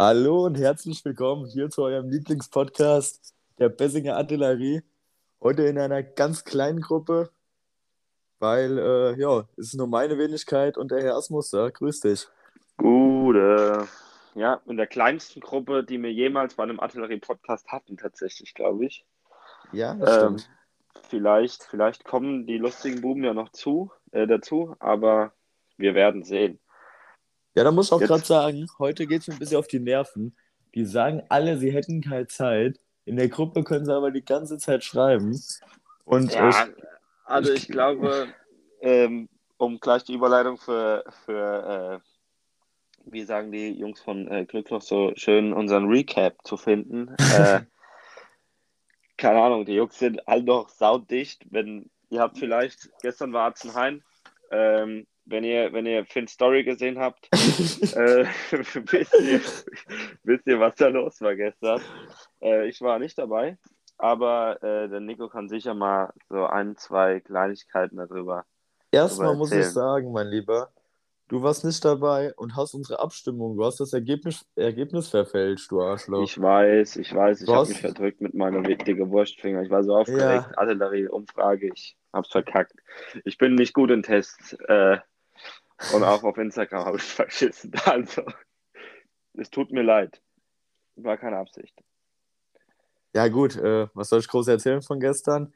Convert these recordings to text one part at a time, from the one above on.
Hallo und herzlich willkommen hier zu eurem Lieblingspodcast der Bessinger Artillerie. Heute in einer ganz kleinen Gruppe, weil äh, ja, es ist nur meine Wenigkeit und der Herr Asmus da. Grüß dich. Gute. Ja, in der kleinsten Gruppe, die wir jemals bei einem Artillerie-Podcast hatten, tatsächlich, glaube ich. Ja, das Ähm, stimmt. vielleicht, vielleicht kommen die lustigen Buben ja noch zu, äh, dazu, aber wir werden sehen. Ja, da muss ich auch gerade sagen, heute geht es mir ein bisschen auf die Nerven. Die sagen alle, sie hätten keine Zeit. In der Gruppe können sie aber die ganze Zeit schreiben. Und Ja, ich, also ich glaube, ähm, um gleich die Überleitung für, für äh, wie sagen die Jungs von äh, Glück noch so schön, unseren Recap zu finden. Äh, keine Ahnung, die Jungs sind halt noch saudicht. Wenn ihr habt vielleicht, gestern war Atzenhain, ähm, wenn ihr, wenn ihr Finn's Story gesehen habt, äh, wisst, ihr, wisst ihr, was da los war gestern. Äh, ich war nicht dabei, aber äh, der Nico kann sicher mal so ein, zwei Kleinigkeiten darüber. erstmal darüber muss ich sagen, mein Lieber, du warst nicht dabei und hast unsere Abstimmung, du hast das Ergebnis, Ergebnis verfälscht, du Arschloch. Ich weiß, ich weiß, ich habe mich verdrückt mit meiner dicke Wurstfinger. Ich war so aufgeregt. Artillerie, Umfrage, ich hab's verkackt. Ich bin nicht gut in Tests. Äh, und auch auf Instagram habe ich verschissen. Also, es tut mir leid. War keine Absicht. Ja, gut, äh, was soll ich groß erzählen von gestern?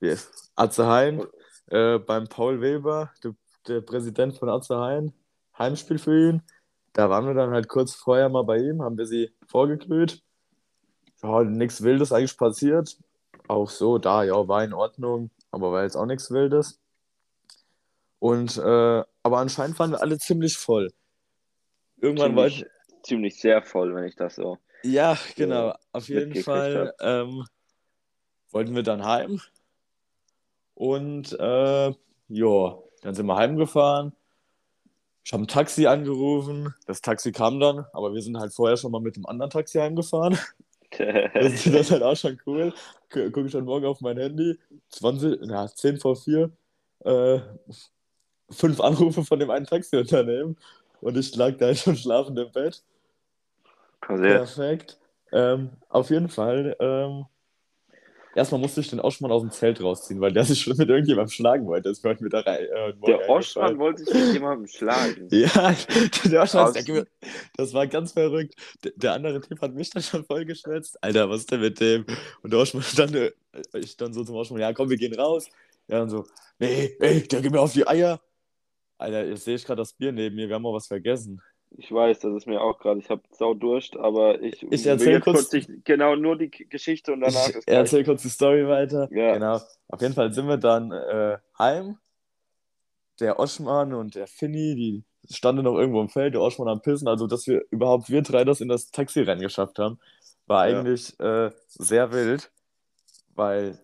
Wir, Atzehain, äh, beim Paul Weber, der, der Präsident von Atzehain, Heimspiel für ihn. Da waren wir dann halt kurz vorher mal bei ihm, haben wir sie vorgeglüht. Ja, nichts Wildes eigentlich passiert. Auch so, da, ja, war in Ordnung, aber war jetzt auch nichts Wildes. Und, äh, aber anscheinend waren wir alle ziemlich voll. Irgendwann war ich, Ziemlich, ziemlich sehr voll, wenn ich das so. Ja, genau. Auf jeden Fall ähm, wollten wir dann heim. Und äh, ja, dann sind wir heimgefahren. Ich habe ein Taxi angerufen. Das Taxi kam dann, aber wir sind halt vorher schon mal mit dem anderen Taxi heimgefahren. Das ist, das ist halt auch schon cool. Gucke ich dann morgen auf mein Handy. 20, ja, 10 vor 4. Äh, fünf Anrufe von dem einen Taxiunternehmen. Und ich lag da schon schlafend im Bett. Passiert. Perfekt. Ähm, auf jeden Fall. Ähm, erstmal musste ich den Oschmann aus dem Zelt rausziehen, weil der sich schon mit irgendjemandem schlagen wollte. Das mir rein. Äh, morgen Der Oschmann eingefallen. wollte sich mit jemandem schlagen. Ja, der Oschmann, der, das war ganz verrückt. Der, der andere Typ hat mich dann schon voll geschwätzt. Alter, was ist denn mit dem? Und der Oschmann dann, äh, ich dann so zum Oschmann, ja komm, wir gehen raus. Ja, dann so, nee, ey, der geht mir auf die Eier. Alter, jetzt sehe ich gerade das Bier neben mir, wir haben auch was vergessen. Ich weiß, das ist mir auch gerade. Ich habe sau Durst, aber ich, Ich will erzähl jetzt kurz- die, genau nur die Geschichte und danach Ich ist gleich. erzähl kurz die Story weiter. Ja. Genau. Auf jeden Fall sind wir dann äh, heim. Der Oschmann und der Finny, die standen noch irgendwo im Feld, der Oschmann am Pissen. Also, dass wir überhaupt wir drei das in das Taxirennen geschafft haben, war Ja. eigentlich äh, sehr wild. Weil,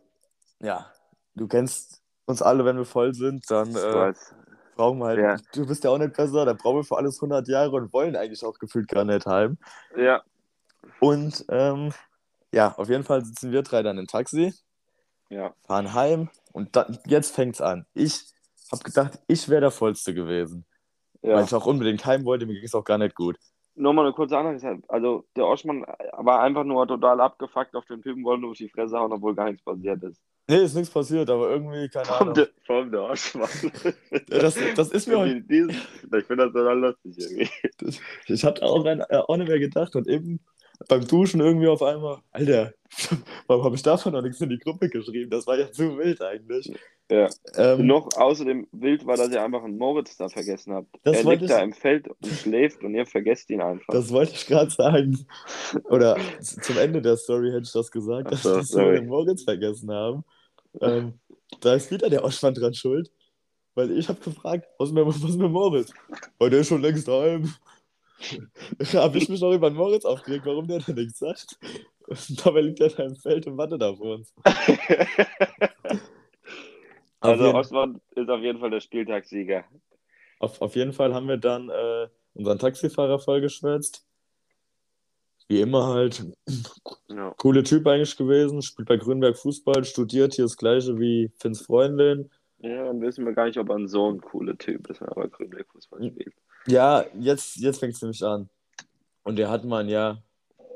ja, du kennst uns alle, wenn wir voll sind, dann äh. Brauchen wir halt, Ja. du bist ja auch nicht besser, dann brauchen wir für alles 100 Jahre und wollen eigentlich auch gefühlt gar nicht heim. Ja, Und ähm, ja, auf jeden Fall sitzen wir drei dann im Taxi. ja. fahren heim und dann, jetzt fängt's an. Ich habe gedacht, ich wäre der Vollste gewesen, weil ja. ich auch unbedingt heim wollte. Mir ging es auch gar nicht gut. Nur mal eine kurze Anmerkung. Also, der Oschmann war einfach nur total abgefuckt auf den Typen, wollte nur auf die Fresse hauen, obwohl gar nichts passiert ist. Nee, ist nichts passiert, aber irgendwie, keine Vom Ahnung. der, vom der Oschmann. Das, das ist mir heute. Ich finde das total lustig irgendwie. Ich hatte auch, ein, äh, auch nicht mehr gedacht und eben beim Duschen irgendwie auf einmal, Alter, warum habe ich davon noch nichts in die Gruppe geschrieben? Das war ja zu wild eigentlich. Ja. Ähm, Noch außerdem wild war, dass ihr einfach einen Moritz da vergessen habt. Das er liegt da ich- im Feld und schläft und ihr vergesst ihn einfach. Das wollte ich gerade sagen. Oder zum Ende der Story hätte ich das gesagt, so, dass wir den Moritz vergessen haben. Ähm, da ist wieder der Oschmann dran schuld. Weil ich habe gefragt, was ist mit, was ist mit Moritz? Oh, der ist schon längst daheim. Da habe ich mich noch über den Moritz aufgeregt, warum der da nichts sagt. Und dabei liegt er da im Feld und wartet auf uns. Also Osman ist auf jeden Fall der Spieltagssieger. Auf, auf jeden Fall haben wir dann äh, unseren Taxifahrer vollgeschwätzt. Wie immer halt. Ja. Coole Typ eigentlich gewesen. Spielt bei Grünberg Fußball, studiert hier das gleiche wie Finns Freundin. ja, dann wissen wir gar nicht, ob er ein so ein cooler Typ ist, wenn er bei Grünberg Fußball Mhm. spielt. Ja, jetzt, jetzt fängt es nämlich an. Und der hat man ja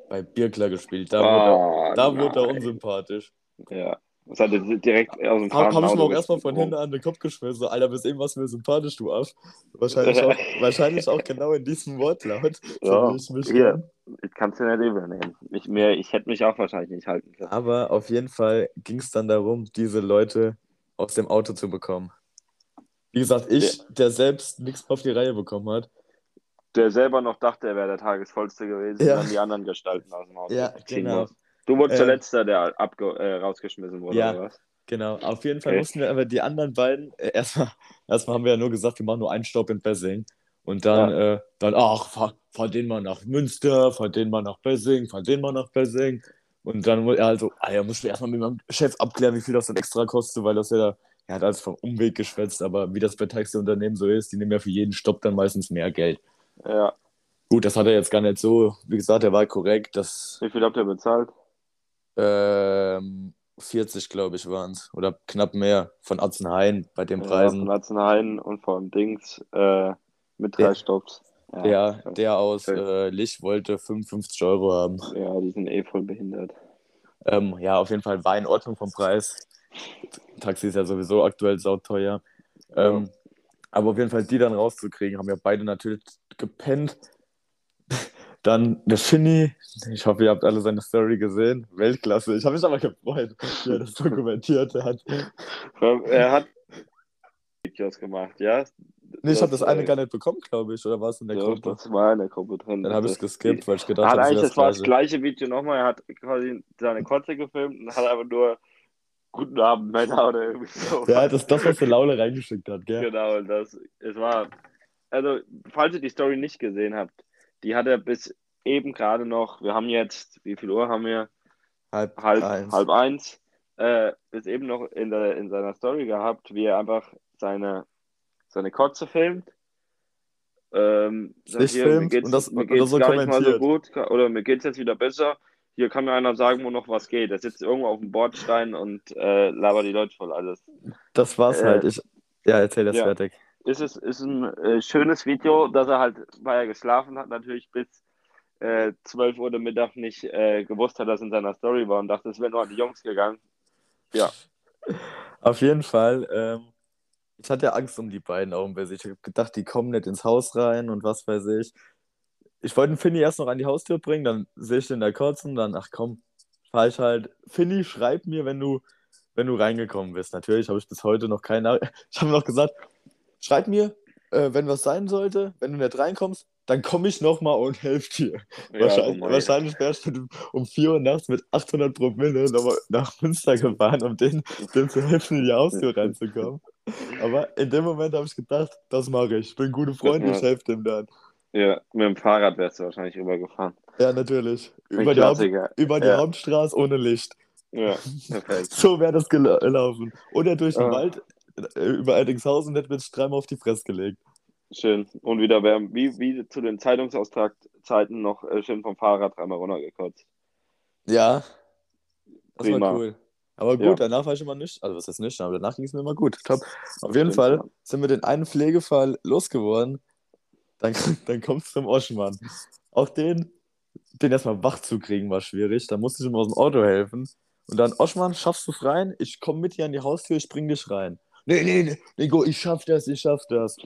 bei Birkler gespielt. Da, Oh, wurde, er, da wurde er unsympathisch. Ja. Das hat er direkt aus dem Habe hab ich mir auch erstmal von hinten an den Kopf geschmissen. Alter, bist irgendwas mir sympathisch, du Arsch. Wahrscheinlich auch, wahrscheinlich auch genau in diesem Wortlaut. Ja, ich mich hier. Ich kann es dir nicht übernehmen. Ich, mir, ich hätte mich auch wahrscheinlich nicht halten können. Aber auf jeden Fall ging es dann darum, diese Leute aus dem Auto zu bekommen. Wie gesagt, ich, der selbst nichts auf die Reihe bekommen hat. Der selber noch dachte, er wäre der Tagesvollste gewesen, Ja. und dann die anderen Gestalten aus dem Auto Ja, genau. muss. Du wurdest der Ähm, Letzte, der abge äh, rausgeschmissen wurde, Ja. oder was? Genau, auf jeden Fall Okay. mussten wir aber die anderen beiden, äh, erstmal, erstmal haben wir ja nur gesagt, wir machen nur einen Stopp in Bessing. Und dann, äh, dann ach, fahr, fahr den mal nach Münster, fahr den mal nach Bessing, fahr den mal nach Bessing. Und dann wurde er also, ah ja, musst du erstmal mit meinem Chef abklären, wie viel das dann extra kostet, weil das ja da, er hat alles vom Umweg geschwätzt, aber wie das bei Taxiunternehmen so ist, die nehmen ja für jeden Stopp dann meistens mehr Geld. Ja. Gut, das hat er jetzt gar nicht so, wie gesagt, er war korrekt, das Wie viel habt ihr bezahlt? Ähm, 40, glaube ich, waren es. Oder knapp mehr von Atzenhain bei den Ja, Preisen. von Nationalen und von Dings äh, mit drei Der- Stopps. Ja, Der, der aus äh, Lich wollte 55 Euro haben. ja, die sind eh voll behindert. Ähm, ja, auf jeden Fall war in Ordnung vom Preis. Taxi ist ja sowieso aktuell sauteuer. Ähm, aber auf jeden Fall die dann rauszukriegen, haben ja beide natürlich gepennt. Dann der Finny, ich hoffe, ihr habt alle seine Story gesehen. Weltklasse. Ich habe mich aber gefreut, wie er das dokumentiert hat. Er hat Videos gemacht, ja? Nee, ich habe das eine gar nicht bekommen, glaube ich. Oder war es in der ja, Gruppe? Das war in der Gruppe drin. Dann habe ich es Das- geskippt, weil ich gedacht habe, eigentlich, das war das das gleiche Video nochmal. Er hat quasi seine Kotze gefilmt und hat einfach nur Guten Abend, Männer oder irgendwie so. Ja, das ist das, was der Laule reingeschickt hat, gell? Genau, das, es war, also, falls ihr die Story nicht gesehen habt, die hat er bis eben gerade noch, wir haben jetzt, wie viel Uhr haben wir? Halb, Halb eins. halb eins, äh, bis eben noch in, der, in seiner Story gehabt, wie er einfach seine, seine Kotze filmt. Ähm, sagt, hier, mir filmt geht's, und das- mir und geht's das so gar nicht mal so gut oder mir geht's jetzt wieder besser. Hier kann mir einer sagen, wo noch was geht. Er sitzt irgendwo auf dem Bordstein und äh, labert die Leute voll alles. Das war's Äh, halt. Ich, ja, erzähl das ja. fertig. Ist es ist ein äh, schönes Video, dass er halt, weil er geschlafen hat, natürlich bis äh, 12 Uhr Mittag nicht äh, gewusst hat, dass in seiner Story war und dachte, es wäre nur an die Jungs gegangen. Ja, Auf jeden Fall. Ähm, ich hatte ja Angst um die beiden auch ein bisschen. Ich habe gedacht, die kommen nicht ins Haus rein und was weiß ich. Ich wollte den Finny erst noch an die Haustür bringen, dann sehe ich den da kotzen, dann, ach komm, fahr ich halt. Finny, schreib mir, wenn du, wenn du reingekommen bist. Natürlich habe ich bis heute noch keine. Ich habe noch gesagt, schreib mir, äh, wenn was sein sollte, wenn du nicht reinkommst, dann komme ich nochmal und helfe dir. ja wahrscheinlich mal. wahrscheinlich wärst du um 4 Uhr nachts mit 800 Promille nochmal nach Münster gefahren, um denen zu helfen, in die Haustür reinzukommen. Aber in dem Moment habe ich gedacht, das mache ich. Ich bin ein guter Freund, ich helfe dem dann. Ja, mit dem Fahrrad wärst du wahrscheinlich rübergefahren. Ja, natürlich. Ein Über die, Klassiker. über die Ja. Hauptstraße ohne Licht. Ja, perfekt. So wäre das gela- gelaufen. Oder durch den Ah. Wald über Eidingshausen hätte mir dreimal auf die Fresse gelegt. Schön. Und wieder wär, wie, wie zu den Zeitungsaustragzeiten noch äh, schön vom Fahrrad dreimal runtergekotzt. Ja. Das Prima. war cool. Aber gut, Ja. danach war ich immer nicht, also was ist nicht, aber danach ging es mir immer gut. Top. Auf jeden Fall sind wir den einen Pflegefall losgeworden. Dann, dann kommt es zum Oschmann. Auch den, den erstmal wach zu kriegen, war schwierig. Da musste ich ihm aus dem Auto helfen. Und dann, Oschmann, schaffst du es rein? Ich komme mit dir an die Haustür, ich bring dich rein. Nee, nee, nee, Nico, ich schaff das, ich schaff das.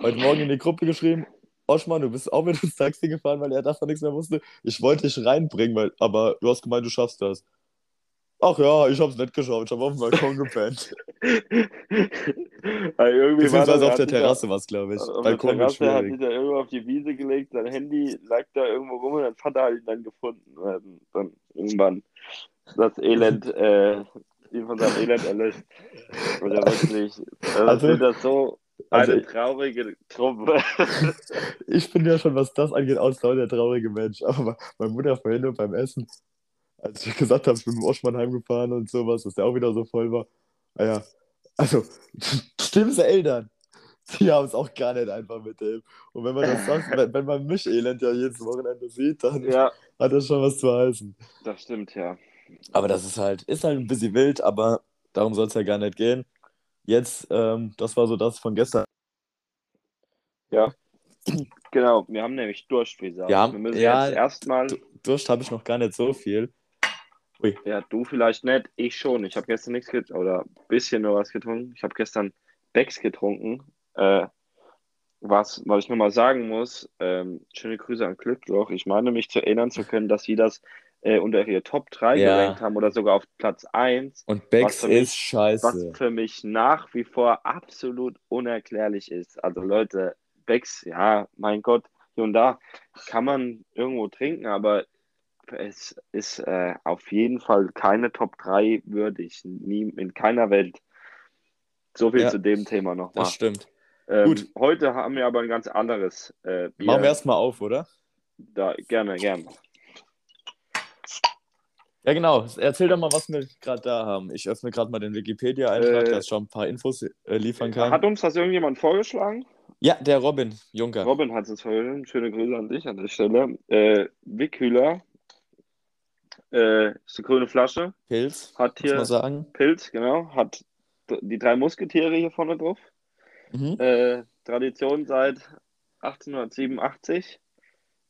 Heute Morgen in die Gruppe geschrieben, Oschmann, du bist auch mit ins Taxi gefahren, weil er davon nichts mehr wusste. Ich wollte dich reinbringen, weil, aber du hast gemeint, du schaffst das. Ach ja, ich hab's nicht geschafft, ich hab auf dem Balkon gepennt. Also irgendwie Beziehungsweise auf der Terrasse war es, glaube ich. Auf der Balkon wird Terrasse hat sich da irgendwo auf die Wiese gelegt, sein Handy lag da irgendwo rum und dann hat er ihn dann gefunden. Und hat dann irgendwann das Elend, äh, ihn von seinem Elend erlöst. Oder wirklich, also, Also- finde das so also eine traurige Truppe. Ich bin ja schon, was das angeht, aus der traurige Mensch. Aber meine Mutter vorhin nur beim Essen, als ich gesagt habe, ich bin mit dem Oschmann heimgefahren und sowas, dass der auch wieder so voll war. Naja, also, stimmt's Eltern. Die haben es auch gar nicht einfach mit dem. Und wenn man das sagt, wenn, wenn man mich elend ja jedes Wochenende sieht, dann ja, hat das schon was zu heißen. das stimmt, ja. Aber das ist halt, ist halt ein bisschen wild, aber darum soll es ja gar nicht gehen. Jetzt, ähm, das war so das von gestern. Ja. Genau, wir haben nämlich Durst, wie gesagt. Ja, wir müssen ja, jetzt erstmal, Du- Durst habe ich noch gar nicht so viel. Ui. ja, du vielleicht nicht, ich schon. Ich habe gestern nichts getrunken oder ein bisschen nur was getrunken. Ich habe gestern Becks getrunken. Äh, was, was ich nochmal sagen muss, ähm, schöne Grüße an Glückloch. Ich meine mich zu erinnern zu können, dass sie das äh, unter ihre Top 3 Ja. gerankt haben oder sogar auf Platz 1. Und Becks für mich- ist scheiße. was für mich nach wie vor absolut unerklärlich ist. Also Leute, Becks, ja, mein Gott, hier und da kann man irgendwo trinken, aber es ist äh, auf jeden Fall keine Top 3 würdig. Nie, in keiner Welt. So viel Ja. zu dem Thema nochmal. Das stimmt. Ähm, Gut. Heute haben wir aber ein ganz anderes äh, Bier. Machen wir erstmal auf, oder? Da, gerne, gerne. Ja, genau. Erzähl doch mal, was wir gerade da haben. Ich öffne gerade mal den Wikipedia-Eintrag, Äh, dass ich schon ein paar Infos äh, liefern kann. Hat uns das irgendjemand vorgeschlagen? Ja, der Robin Juncker. Robin hat es vorhin. Schöne Grüße an dich an der Stelle. Äh, Wickhüler äh, ist eine grüne Flasche. Pilz, Hat muss man hier sagen. Pilz, genau. Hat die drei Musketiere hier vorne drauf. Mhm. Äh, Tradition seit 1887.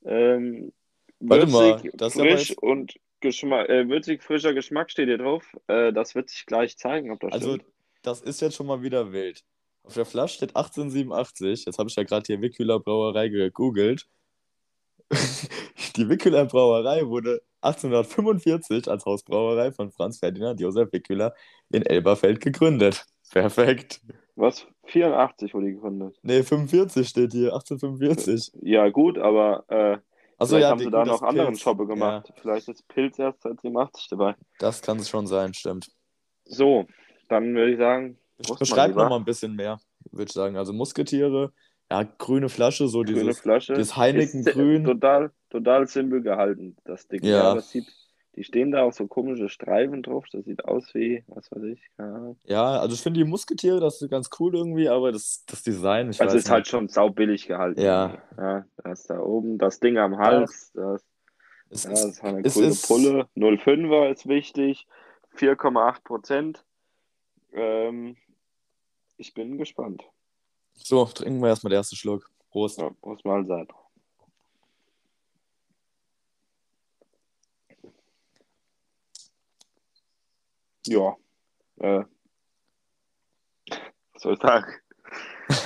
Ähm, Warte mal, das frisch jetzt- und Geschmack, äh, würzig, frischer Geschmack steht hier drauf. Äh, das wird sich gleich zeigen, ob das Also, stimmt. das ist jetzt schon mal wieder wild. Auf der Flasche steht 1887. Jetzt habe ich ja gerade hier Wickhüler Brauerei gegoogelt. Die Wickhüler Brauerei wurde 1845 als Hausbrauerei von Franz Ferdinand Josef Wickhüler in Elberfeld gegründet. Perfekt. Was? 84 wurde die gegründet. Nee, 45 steht hier, 1845. Ja, gut, aber äh, Achso, vielleicht ja, haben sie da noch anderen Pilz. Schoppe gemacht. Vielleicht ist Pilz erst seit 87 dabei. Ja, das kann es schon sein, stimmt. So, dann würde ich sagen, Beschreib lieber. noch mal ein bisschen mehr, würde ich sagen. Also Musketiere, ja, grüne Flasche, so grüne dieses. Flasche. dieses Heineken-Grün. Total, total simpel gehalten, das Ding. Ja. Ja, das sieht, die stehen da auch so komische Streifen drauf. Das sieht aus wie, was weiß ich, keine Ahnung. Ja, also ich finde die Musketiere, das ist ganz cool irgendwie, aber das, das Design, ich Also ist halt nicht. schon saubillig gehalten. Ja. ja. Das da oben, das Ding am Hals, das, Es ja, ist, das ist eine es grüne ist- Pulle. 0,5er ist wichtig. 4,8 Prozent. Ähm, ich bin gespannt. so, trinken wir erstmal den ersten Schluck. Prost. Ja, muss mal Ja. Äh, was soll ich sagen?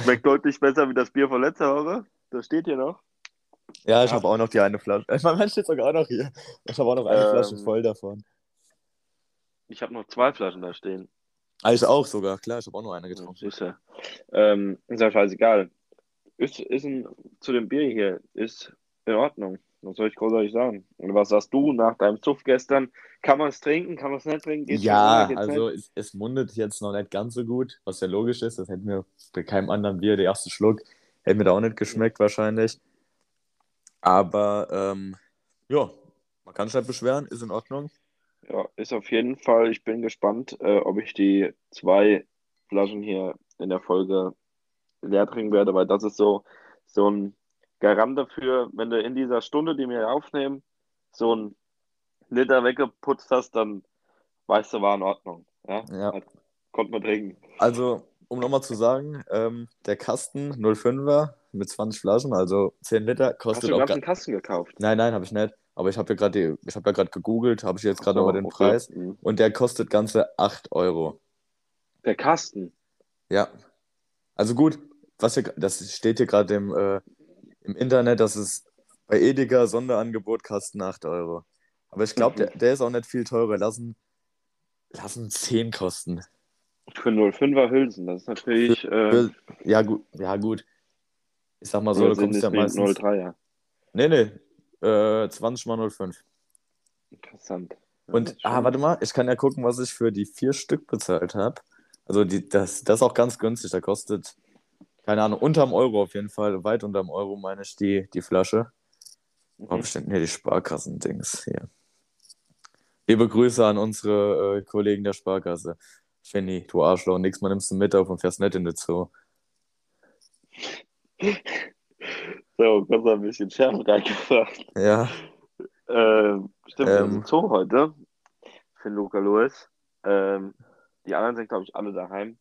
Schmeckt deutlich besser wie das Bier von letzter Woche. Das steht hier noch. Ja, ich Ja. habe auch noch die eine Flasche. Mein Mensch steht sogar auch noch hier. Ich habe auch noch eine Ähm, Flasche voll davon. Ich habe noch zwei Flaschen da stehen. Ah, ich auch sogar, klar, ich habe auch noch eine getrunken. Sicher. Ähm, ist ja scheißegal. Ist, ist ein, zu dem Bier hier, ist in Ordnung. Was soll ich großartig sagen? Und was sagst du nach deinem Zuff gestern? Kann man es trinken? Kann man es nicht trinken? Geht's Ja, also es, es mundet jetzt noch nicht ganz so gut, was ja logisch ist. Das hätten wir bei keinem anderen Bier, der erste Schluck, hätte mir da auch nicht geschmeckt wahrscheinlich. Aber ähm, ja, man kann sich nicht beschweren, ist in Ordnung. Ja, ist auf jeden Fall. Ich bin gespannt, äh, ob ich die zwei Flaschen hier in der Folge leer trinken werde, weil das ist so, so ein Garant dafür, wenn du in dieser Stunde, die wir aufnehmen, so ein Liter weggeputzt hast, dann weißt du, war in Ordnung. Ja, Ja. Hat- konnte man trinken. Also, um nochmal zu sagen, ähm, der Kasten 05er mit 20 Flaschen, also 10 Liter, Hast kostet du auch. einen Kasten gekauft? Nein, nein, habe ich nicht. Aber ich habe ja gerade ich habe ja gerade gegoogelt, habe ich jetzt gerade nochmal den okay. Preis. Mhm. Und der kostet ganze 8 Euro. Der Kasten. Ja. Also gut, was hier, das steht hier gerade im, äh, im Internet, dass es bei Edeka Sonderangebot Kasten 8 Euro. Aber ich glaube, Mhm. der, der ist auch nicht viel teurer. Lassen, lassen 10 kosten. Für 05er Hülsen, das ist natürlich. Äh, Ja, gut. Ja, gut. Ich sag mal so, du kommst ja meistens. 03er. Nee, nee. Äh, 20 mal 05. Interessant. Ja, Und, das ist ah, warte mal, ich kann ja gucken, was ich für die vier Stück bezahlt habe. Also, die, das, das ist auch ganz günstig. Da kostet, keine Ahnung, unterm Euro auf jeden Fall. Weit unterm Euro meine ich die, die Flasche. Mhm. bestimmt hier die Sparkassen-Dings hier. Liebe Grüße an unsere äh, Kollegen der Sparkasse. Fanny, du Arschloch, nix mal nimmst du mit auf und fährst nicht in den Zoo. So, kurz ein bisschen Schärfe reingebracht. Ja, Ähm, stimmt, wir Ähm. Zoo heute für Luca Lewis. Ähm, die anderen sind, glaube ich, alle daheim.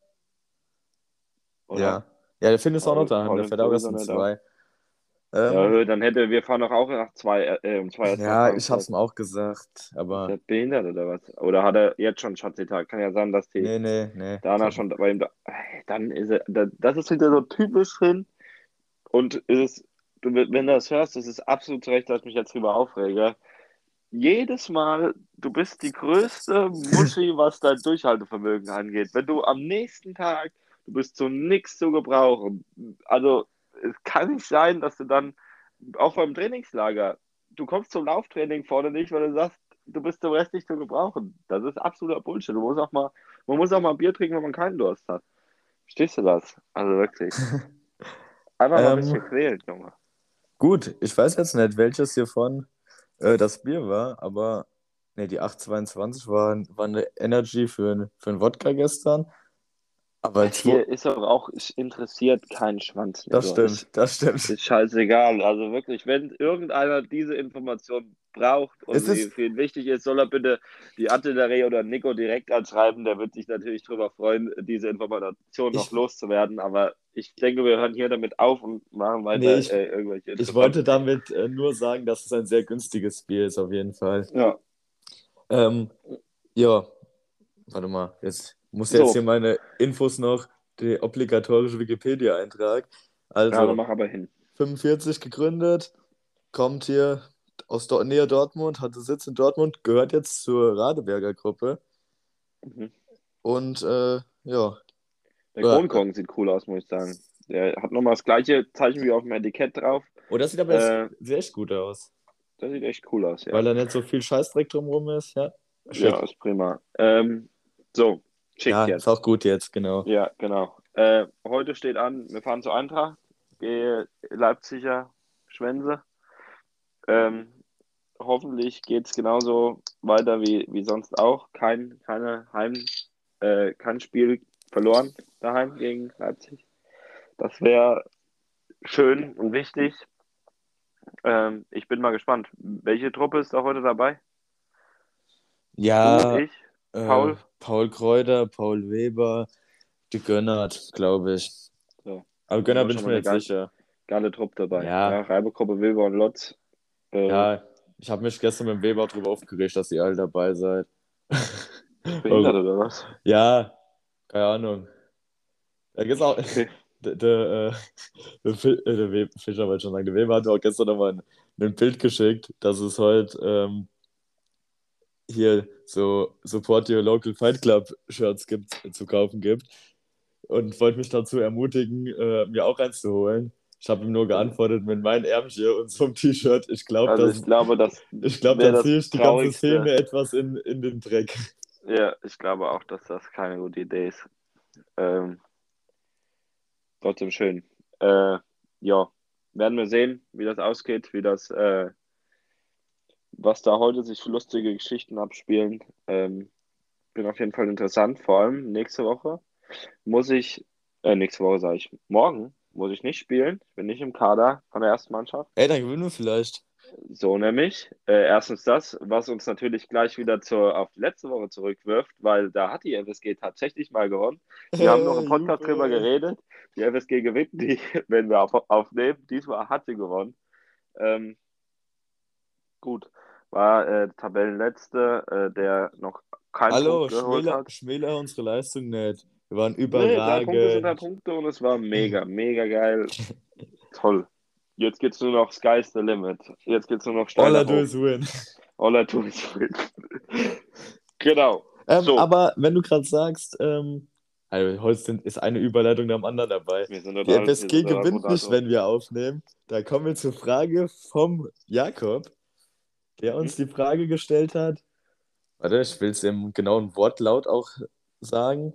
Oder? ja. Ja, der Finn ist auch noch Paul der fährt auch erst um da. zwei. Ähm, Ja, dann hätte wir fahren doch auch nach zwei, äh, um zwei ja, ich hab's ihm auch gesagt, Ist aber der behindert oder was? Oder hat er jetzt schon Schatzitat? Kann ja sein, dass die nee, nee, nee. Dana schon bei ihm da. Dann ist er. da- Das ist wieder so typisch hin. Und ist es, wenn du das hörst, das ist absolut zu Recht, dass ich mich jetzt drüber aufrege. Jedes Mal, du bist die größte Muschi, was dein Durchhaltevermögen angeht. Wenn du am nächsten Tag, du bist zu nichts zu gebrauchen. Also, es kann nicht sein, dass du dann, auch beim Trainingslager, du kommst zum Lauftraining vorne nicht, weil du sagst, du bist zum Rest nicht zu gebrauchen. Das ist absoluter Bullshit. Du musst auch mal, man muss auch mal Bier trinken, wenn man keinen Durst hat. Verstehst du das? Also wirklich. Einfach mal ein Ähm, bisschen quälen, Junge. Gut, ich weiß jetzt nicht, welches hiervon äh, das Bier war, aber nee, die 822 war, war eine Energy für, ein- für einen Wodka gestern. Aber Hier ist aber auch, es interessiert keinen Schwanz. das Nico. stimmt, das stimmt. Ist, scheißegal. Also wirklich, wenn irgendeiner diese Information braucht und Es sie ist- für ihn wichtig ist, soll er bitte die Artillerie oder Nico direkt anschreiben. Der wird sich natürlich darüber freuen, diese Information noch Ich- loszuwerden. Aber ich denke, wir hören hier damit auf und machen weiter Nee, ich- äh, irgendwelche Ich wollte damit äh, nur sagen, dass es ein sehr günstiges Bier ist, auf jeden Fall. Ja, Ähm, ja, warte mal, jetzt muss So. jetzt hier meine Infos noch, der obligatorische Wikipedia-Eintrag. Also, ja, mach aber hin. 45 gegründet, kommt hier aus Dor Nähe Dortmund, hatte Sitz in Dortmund, gehört jetzt zur Radeberger Gruppe Mhm. und äh, ja, Der. Kronkong sieht cool aus, muss ich sagen. Der hat nochmal das gleiche Zeichen wie auf dem Etikett drauf. oh, das sieht aber Äh, sehr echt gut aus, Das sieht echt cool aus, ja. weil da nicht so viel Scheißdreck drumherum ist, ja. Schick. Ja, ist prima. Ähm, so, schick Ja, jetzt. ist auch gut jetzt, genau. Ja, genau. Äh, heute steht an, wir fahren zu Eintracht, Leipziger Schwänze. Ähm, hoffentlich geht es genauso weiter wie, wie sonst auch. Kein, keine Heim, äh, kein Spiel verloren daheim gegen Leipzig. Das wäre schön und wichtig. Ähm, ich bin mal gespannt. Welche Truppe ist da heute dabei? Ja, Du, ich? äh, Paul? Kräuter, Paul Weber, die Gönnert, glaube ich. So. Aber Gönner bin ich mir jetzt eine sicher. Geile Truppe dabei. Ja. ja Reibegruppe, Wilber und Lotz. Äh, Ja, ich habe mich gestern mit dem Weber drüber aufgeregt, dass ihr alle dabei seid. Behindert oder was? Ja, keine Ahnung. Da gibt's auch. Okay. Der, der, äh, der, Fi- äh, der Fischer wollte schon sagen, der Weber hat mir auch gestern nochmal ein, ein Bild geschickt, dass es heute ähm, hier so Support Your Local Fight Club Shirts gibt, zu kaufen gibt. Und wollte mich dazu ermutigen, äh, mir auch eins zu holen. Ich habe ihm nur geantwortet mit meinem Ärmchen und so einem T-Shirt. Ich glaube, Also ich glaube, dass Ich glaube, da ziehe ich die ganze. Szene etwas in, in den Dreck. Ja, ich glaube auch, dass das keine gute Idee ist. Ähm, trotzdem schön. Äh, ja, werden wir sehen, wie das ausgeht, wie das, äh, was da heute sich für lustige Geschichten abspielen. Ähm, bin auf jeden Fall interessant. Vor allem nächste Woche muss ich, äh, nächste Woche sage ich, morgen muss ich nicht spielen. Ich bin nicht im Kader von der ersten Mannschaft. Ey, dann gewinnen wir vielleicht. So nämlich. Äh, erstens das, was uns natürlich gleich wieder zur, auf die letzte Woche zurückwirft, weil da hat die FSG tatsächlich mal gewonnen. Wir haben noch im Podcast drüber geredet. Die FSG gewinnt die, wenn wir auf, aufnehmen. Diesmal hat sie gewonnen. Ähm, gut. War äh, Tabellenletzte, äh, der noch keinen Hallo, Punkt geholt schmäler, hat. schmäler unsere Leistung nicht. Wir waren Nee, drei Punkte sind drei überragend. Punkte und es war mega, mega geil. Toll. Jetzt geht's nur noch Sky's the Limit. Jetzt geht's nur noch steil All I do is win. All I do is win. genau. Ähm, So. Aber wenn du gerade sagst, ähm, also heute sind, ist eine Überleitung nach dem anderen dabei. Wir sind Die FSG gewinnt nicht, wenn wir aufnehmen. Da kommen wir zur Frage vom Jakob, der uns die Frage gestellt hat. Warte, ich will es im genauen Wortlaut auch sagen.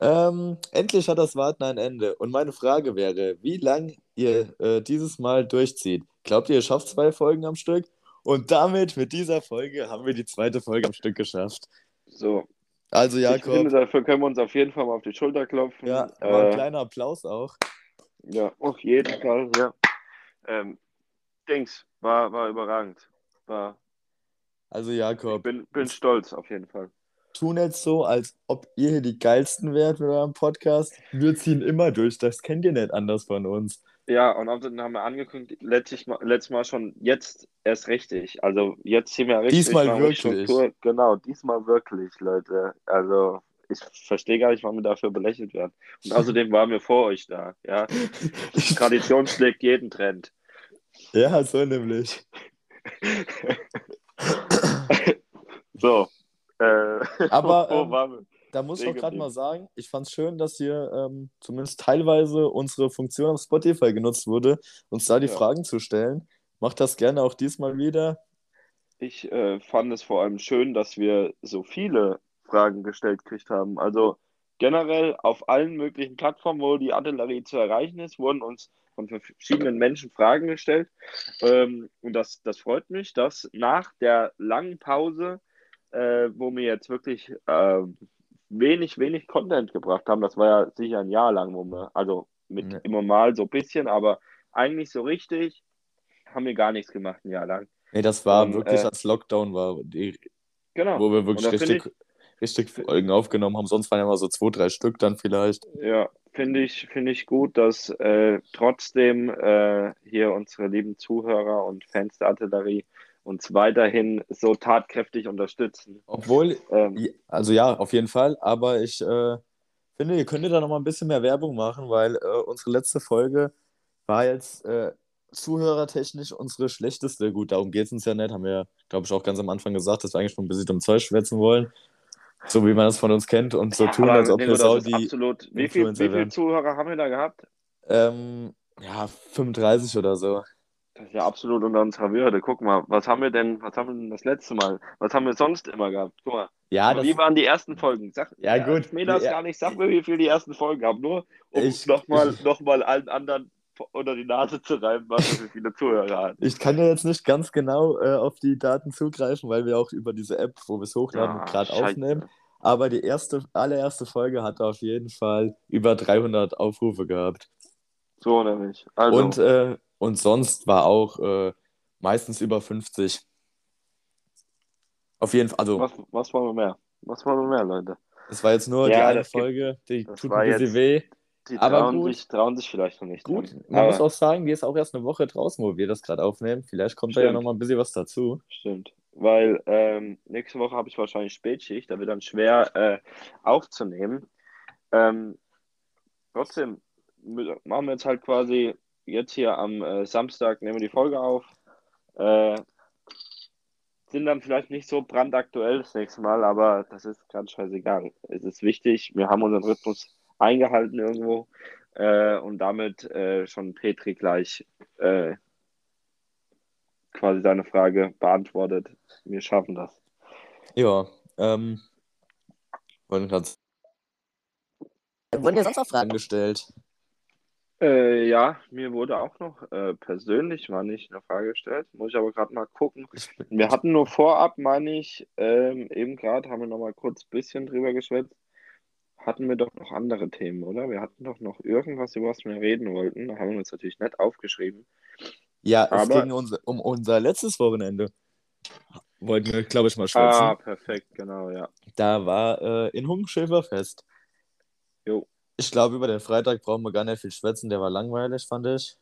Ähm, endlich hat das Warten ein Ende. Und meine Frage wäre, wie lang ihr äh, dieses Mal durchzieht. Glaubt ihr, ihr schafft zwei Folgen am Stück? Und damit, mit dieser Folge, haben wir die zweite Folge am Stück geschafft. So. Also, Ich finde, Jakob, dafür können wir uns auf jeden Fall mal auf die Schulter klopfen. ja, war ein äh, kleiner Applaus auch. ja auf jeden Fall, ja. Ähm, Dings, war, war überragend. War, Also, ich Jakob, bin, bin stolz auf jeden Fall. tu nicht so, als ob ihr hier die geilsten wärt mit eurem Podcast. Wir ziehen immer durch, das kennt ihr nicht anders von uns. Ja, und außerdem haben wir angekündigt, letztes Mal, letztes Mal schon jetzt erst richtig. Also jetzt ziehen wir richtig. Diesmal wirklich. Genau, diesmal wirklich, Leute. Also ich verstehe gar nicht, warum wir dafür belächelt werden. Und außerdem waren wir vor euch da. Ja, Tradition schlägt jeden Trend. Ja, so nämlich. So. Äh, Aber, ähm? Da muss ich auch gerade mal sagen, ich fand es schön, dass hier ähm, zumindest teilweise unsere Funktion auf Spotify genutzt wurde, uns da die Ja. Fragen zu stellen. Macht das gerne auch diesmal wieder. Ich äh, fand es vor allem schön, dass wir so viele Fragen gestellt gekriegt haben. Also generell auf allen möglichen Plattformen, wo die Artillerie zu erreichen ist, wurden uns von verschiedenen Menschen Fragen gestellt. Ähm, und das, das freut mich, dass nach der langen Pause, äh, wo wir jetzt wirklich ähm, wenig, wenig Content gebracht haben, das war ja sicher ein Jahr lang, wo wir, also mit Ja. immer mal so ein bisschen, aber eigentlich so richtig haben wir gar nichts gemacht ein Jahr lang. Nee, das war Und, wirklich, äh, als Lockdown war, die, Genau. wo wir wirklich finde richtig, Folgen aufgenommen haben. Sonst waren ja immer so zwei, drei Stück dann vielleicht. Ja, finde ich, finde ich gut, dass äh, trotzdem äh, hier unsere lieben Zuhörer und Fans der Artillerie uns weiterhin so tatkräftig unterstützen. Obwohl, Ähm, Also ja, auf jeden Fall. Aber ich äh, finde, ihr könntet da noch mal ein bisschen mehr Werbung machen, weil äh, unsere letzte Folge war jetzt äh, zuhörertechnisch unsere schlechteste. Gut, darum geht es uns ja nicht. Haben wir, glaube ich, auch ganz am Anfang gesagt, dass wir eigentlich schon ein bisschen um Zeug schwätzen wollen. So wie man das von uns kennt und so tun, aber als ob wir das die absolut. Wie viel, wie viele. Zuhörer haben wir da gehabt? ähm, ja, 35 oder so. Das ist ja absolut unter unserer Würde. Guck mal, was haben wir denn, was haben wir denn das letzte Mal? Was haben wir sonst immer gehabt? Guck mal, Ja, das, wie waren die ersten Folgen? Sag, Ja, gut. Mir das Ja. gar nicht. Sag mir, wie viel die ersten Folgen haben. Nur, um Ich- nochmal ich- noch mal allen anderen unter die Nase zu reiben, was wir viele Zuhörer hatten. ich kann ja jetzt nicht ganz genau äh, auf die Daten zugreifen, weil wir auch über diese App, wo wir es hochladen, Ah, gerade aufnehmen. Aber die erste, allererste Folge hatte auf jeden Fall über 300 Aufrufe gehabt. So nämlich. Also, Und, äh, und sonst war auch äh, meistens über 50. Auf jeden Fall, also was, was wollen wir mehr? Was wollen wir mehr, Leute? es war jetzt nur Ja, die eine Folge, die tut ein bisschen jetzt- weh. Die Aber trauen, gut. Sich, trauen sich vielleicht noch nicht. Gut, dran. man Aber, muss auch sagen, die ist auch erst eine Woche draußen, wo wir das gerade aufnehmen. Vielleicht kommt da ja Stimmt. noch mal ein bisschen was dazu. Stimmt. Weil ähm, nächste Woche habe ich wahrscheinlich Spätschicht, da wird dann schwer äh, aufzunehmen. Ähm, trotzdem machen wir jetzt halt quasi jetzt hier am äh, Samstag, nehmen wir die Folge auf. Äh, sind dann vielleicht nicht so brandaktuell das nächste Mal, aber das ist ganz scheißegal. Es ist wichtig, wir haben unseren Rhythmus eingehalten irgendwo äh, und damit äh, schon Petri gleich äh, quasi deine Frage beantwortet. Wir schaffen das. Ja, ähm, wollen gerade Wurden dir sonst noch Fragen? Gestellt. Äh, ja, mir wurde auch noch äh, persönlich mal nicht eine Frage gestellt. Muss ich aber gerade mal gucken. Wir hatten nur vorab, meine ich, ähm, eben gerade haben wir noch mal kurz ein bisschen drüber geschwätzt. Hatten wir doch noch andere Themen, oder? Wir hatten doch noch irgendwas, über was wir reden wollten. Da haben wir uns natürlich nicht aufgeschrieben. ja, es aber- ging unser, um unser letztes Wochenende. Wollten wir, glaube ich, mal Ah, schwätzen. perfekt, genau, ja. Da war äh, in Hungenschäferfest. Jo. Ich glaube, über den Freitag brauchen wir gar nicht viel schwätzen. Der war langweilig, fand ich.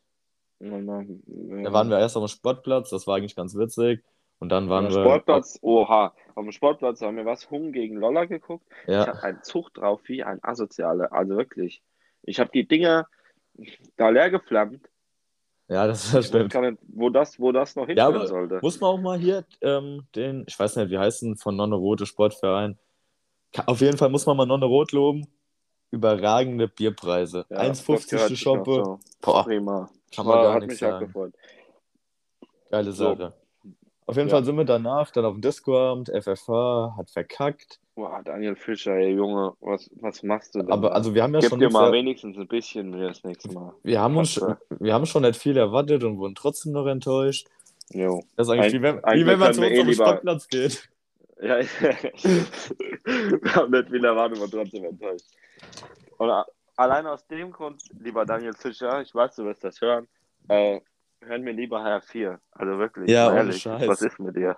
Und dann, äh, Da waren wir erst auf dem Sportplatz, das war eigentlich ganz witzig. Und dann waren am wir. Sportplatz, oha, auf dem Sportplatz haben wir was, Hung gegen Lolla geguckt. Ich Ja, habe einen Zug drauf wie ein Asoziale, also wirklich. Ich habe die Dinger da leer geflammt. ja, das, das Ich stimmt. nicht, wo das, wo das noch Ja, hinführen aber sollte. muss man auch mal hier ähm, den, ich weiß nicht, wie heißt denn von Nonne Rote Sportverein. Auf jeden Fall muss man mal Nonne Rot loben. Überragende Bierpreise. Ja, das 1,50 gehört die sich noch Schoppe. so. Boah, Prima. kann man War- gar hat nichts mich auch sagen. Geile So. Auf jeden Ja. Fall sind wir danach dann auf dem Discord, FFH, hat verkackt. Boah, Daniel Fischer, ey Junge, was, was machst du denn Aber also wir haben ja Gib schon dir mal wenigstens ein bisschen mehr das nächste Mal. wir haben uns Katze. wir haben schon nicht viel erwartet und wurden trotzdem noch enttäuscht. Jo. Das ist eigentlich Ein- wie wenn, wie wenn man zu eh den lieber- Sportplatz geht. Ja, wir haben nicht viel erwartet, aber trotzdem enttäuscht. Und allein aus dem Grund, lieber Daniel Fischer, ich weiß, du wirst das hören, äh, hören wir lieber HR4. Also wirklich, Ja, ehrlich, Scheiß. was ist mit dir?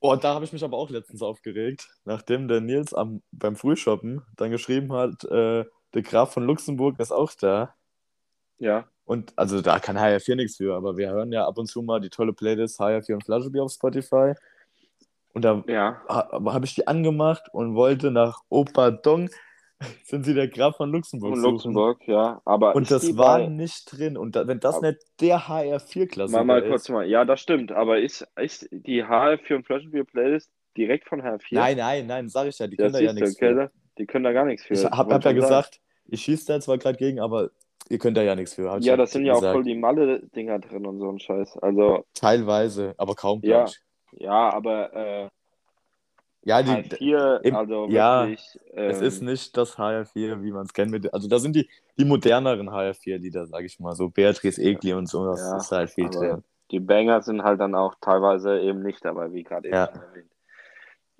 Oh, da habe ich mich aber auch letztens aufgeregt, nachdem der Nils am, beim Frühshoppen dann geschrieben hat, äh, der Graf von Luxemburg ist auch da. Ja, Und also da kann HR4 nichts für, aber wir hören ja ab und zu mal die tolle Playlist HR4 und Flaschebier auf Spotify. Und da Ja, ha, habe ich die angemacht und wollte nach Opa Dong, sind sie der Graf von Luxemburg von suchen. Luxemburg, ja. Aber Und ist das war bei, nicht drin. Und da, wenn das Aber- nicht der HR4-Klassiker mal, mal ist. kurz mal, ja, das stimmt, aber ist, ist die HR4 und Flaschenbier Playlist direkt von HR4? Nein, nein, nein, sag ich ja, die ja, können da ja nichts für. da- die können da gar nichts für. Ich hab, wollte hab ja gesagt, ich schieße da zwar gerade gegen, aber ihr könnt da ja nichts für. Ja, das sind ja auch gesagt. voll die Malle-Dinger drin und so ein Scheiß. Also, Teilweise, aber kaum. Ja, ich. ja, aber äh, Ja, die, HR4, im- also ja, wirklich. es ähm, ist nicht das HR4, wie man es kennt. Mit, also da sind die, die moderneren HR4-Lieder, sag ich mal. So Beatrice Egli und so, das Ja, ist halt viel drin. Die Banger sind halt dann auch teilweise eben nicht dabei, wie gerade eben Ja. erwähnt.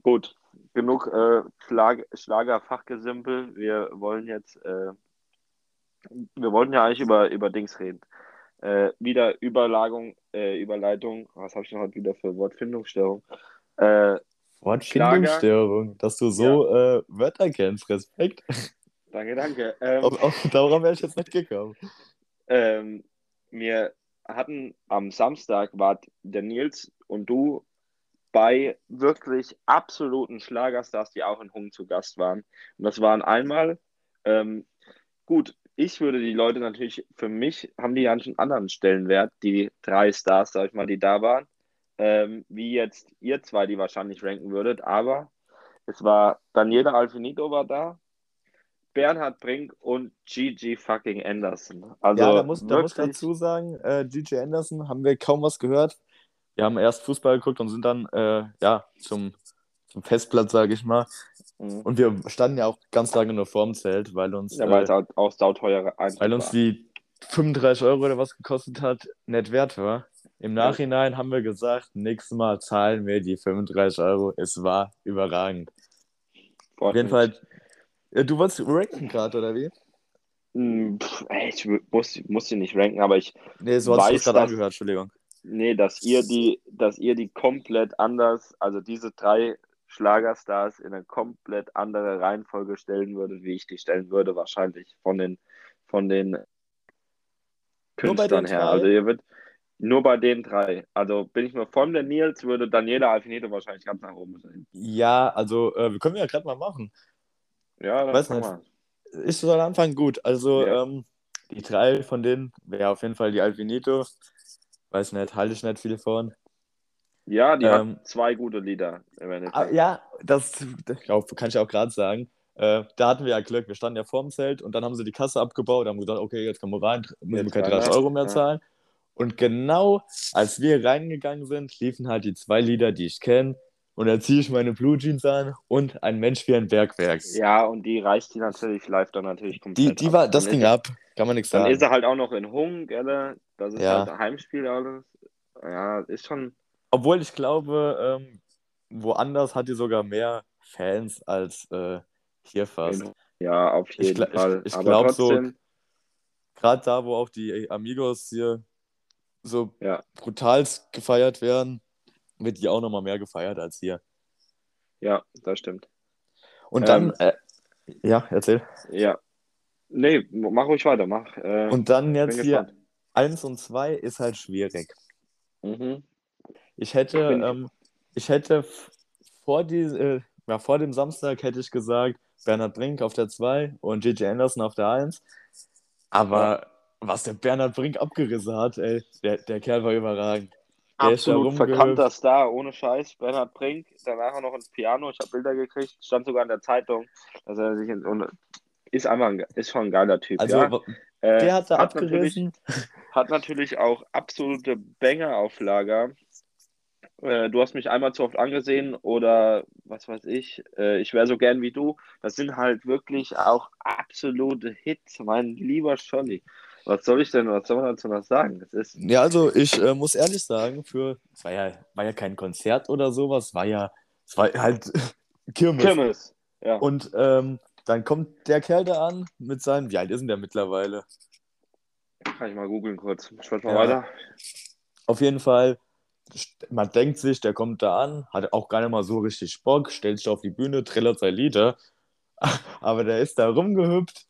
Gut, genug äh, Schlag Schlager-Fachgesimpel. Wir wollen jetzt, äh, wir wollten ja eigentlich über, über Dings reden. Äh, wieder Überlagung, äh, Überleitung, was habe ich noch heute wieder für Wortfindungsstörung? Äh, Wortfindungsstörung, dass du so äh, Wörter kennst. Respekt. danke, danke. Ähm, Auf, auf, darauf wäre ich jetzt nicht gekommen. Ähm, wir hatten am Samstag war der Nils und du bei wirklich absoluten Schlagerstars, die auch in Hung zu Gast waren. Und das waren einmal, ähm, gut, ich würde die Leute natürlich, für mich haben die ja einen anderen Stellenwert, die drei Stars, sag ich mal, die da waren, ähm, wie jetzt ihr zwei, die wahrscheinlich ranken würdet, aber es war Daniela Alfinito war da, Bernhard Brink und Gigi fucking Anderson. Also ja, da muss, da muss dazu sagen, äh, DJ Anderson haben wir kaum was gehört. Wir haben erst Fußball geguckt und sind dann äh, ja, zum, zum Festplatz, sage ich mal. Mhm. Und wir standen ja auch ganz lange nur vorm Zelt, weil uns, Ja, weil es äh, halt auch sauteure Eintritt weil uns war. die 35 Euro oder was gekostet hat, nicht wert war. Im. Nachhinein haben wir gesagt, nächstes Mal zahlen wir die 35 Euro. Es war überragend. Auf jeden Fall, äh, du wolltest ranken gerade, oder wie? Mm, pff, ey, Ich muss, muss sie nicht ranken, aber ich, Nee, so hast du gerade angehört, Entschuldigung. nee, dass ihr die, dass ihr die komplett anders, also diese drei Schlagerstars in eine komplett andere Reihenfolge stellen würdet, wie ich die stellen würde, wahrscheinlich von den, von den Künstlern her. Also ihr würdet nur bei den drei. Also bin ich mir von der Nils, würde Daniela Alfinito wahrscheinlich ganz nach oben sein. Ja, also, äh, wir können ja gerade mal machen. Ja, das Weiß kann man. Ich soll anfangen, gut. Also, Ja. ähm, die drei von denen wäre auf jeden Fall die Alvinito. Weiß nicht, halte ich nicht viel von. Ja, die Ähm, hat zwei gute Lieder. Ah, ja, das glaub, kann ich auch gerade sagen. Äh, da hatten wir ja Glück. Wir standen ja vorm Zelt und dann haben sie die Kasse abgebaut, haben gedacht, okay, jetzt kommen wir rein, müssen wir keine rein, 30 ja. Euro mehr Ja. zahlen. Und genau als wir reingegangen sind, liefen halt die zwei Lieder, die ich kenne. Und da ziehe ich meine Blue Jeans an und ein Mensch wie ein Bergwerk. Ja, und die reißt die natürlich live dann natürlich komplett Die, die ab. war, das Dann ging ab. Kann man nichts Dann sagen. ist er halt auch noch in Hung, gell? Das ist Ja. halt ein Heimspiel alles. Ja, ist schon. Obwohl ich glaube, ähm, woanders hat die sogar mehr Fans als äh, hier fast. Ja, auf Ich jeden ich- Fall. ich Aber glaub so- Gerade da, wo auch die Amigos hier so Ja. brutal gefeiert werden, wird die auch nochmal mehr gefeiert als hier. ja, das stimmt. Und dann, Ähm, äh, ja, erzähl. Ja. Nee, mach ruhig weiter, mach. Äh, Und dann jetzt hier, gespannt. eins und zwei ist halt schwierig. Mhm. Ich hätte, ähm, ich hätte vor, die, äh, ja, vor dem Samstag hätte ich gesagt, Bernhard Brink auf der 2 und Gigi Anderson auf der 1. Aber was der Bernhard Brink abgerissen hat, ey, der, der Kerl war überragend. Der Absolut verkannter Star, ohne Scheiß. Bernhard Brink, danach auch noch ins Piano. Ich habe Bilder gekriegt, stand sogar in der Zeitung, dass er sich in, und ist einfach ein, ist schon ein geiler Typ. Also ja. Äh, der hat da hat natürlich, abgerissen. hat natürlich auch absolute Banger auf Lager. Äh, du hast mich einmal zu oft angesehen oder was weiß ich. Äh, ich wäre so gern wie du. Das sind halt wirklich auch absolute Hits, mein lieber Scholli. Was soll ich denn, was soll man dazu noch sagen? Das ist Ja, also ich äh, muss ehrlich sagen, für es war ja, war ja kein Konzert oder sowas, war ja, es war halt Kirmes. Kirmes. Ja. Und ähm, dann kommt der Kerl da an mit seinen, wie alt ist denn der mittlerweile? Kann ich mal googeln kurz. Schaut mal Ja. weiter. Auf jeden Fall, man denkt sich, der kommt da an, hat auch gar nicht mal so richtig Bock, stellt sich auf die Bühne, trillert sein Lieder, aber der ist da rumgehüpft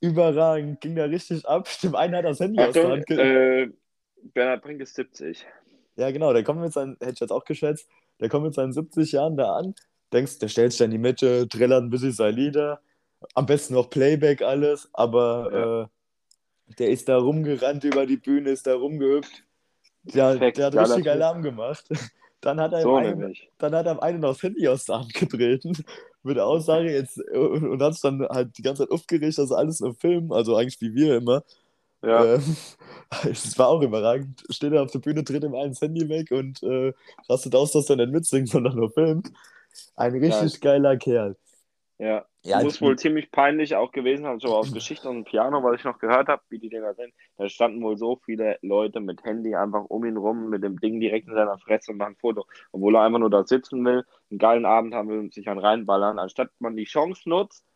überragend, ging da richtig ab. Dem einen hat das Handy aus der Hand äh, Bernhard Brink ist 70. Ja, genau, der kommt mit seinen, hätte ich jetzt auch geschätzt, der kommt mit seinen 70 Jahren da an, denkst, der stellt sich da in die Mitte, trillert ein bisschen sein Lieder, am besten noch Playback alles, aber Ja. äh, der ist da rumgerannt über die Bühne, ist da rumgehüpft. Ja, Perfekt, der hat richtig. Alarm gemacht. Dann hat er So einen, dann hat er einen aufs Handy aus der Hand getreten, mit der Aussage jetzt, und, und hat sich dann halt die ganze Zeit aufgeregt, dass alles nur Film, also eigentlich wie wir immer. Ja, Ähm, es war auch überragend. Steht er auf der Bühne, dreht ihm das Handy weg und äh, rastet aus, dass er nicht mitsingt, sondern nur filmt. Ein richtig geiler Kerl. Ja. Ja, Muss wohl ziemlich peinlich auch gewesen sein, so aus Geschichte und Piano, was ich noch gehört habe, wie die Dinger sind. Da standen wohl so viele Leute mit Handy einfach um ihn rum, mit dem Ding direkt in seiner Fresse und machen ein Foto. Obwohl er einfach nur da sitzen will, einen geilen Abend haben will und sich einen reinballern. Anstatt man die Chance nutzt,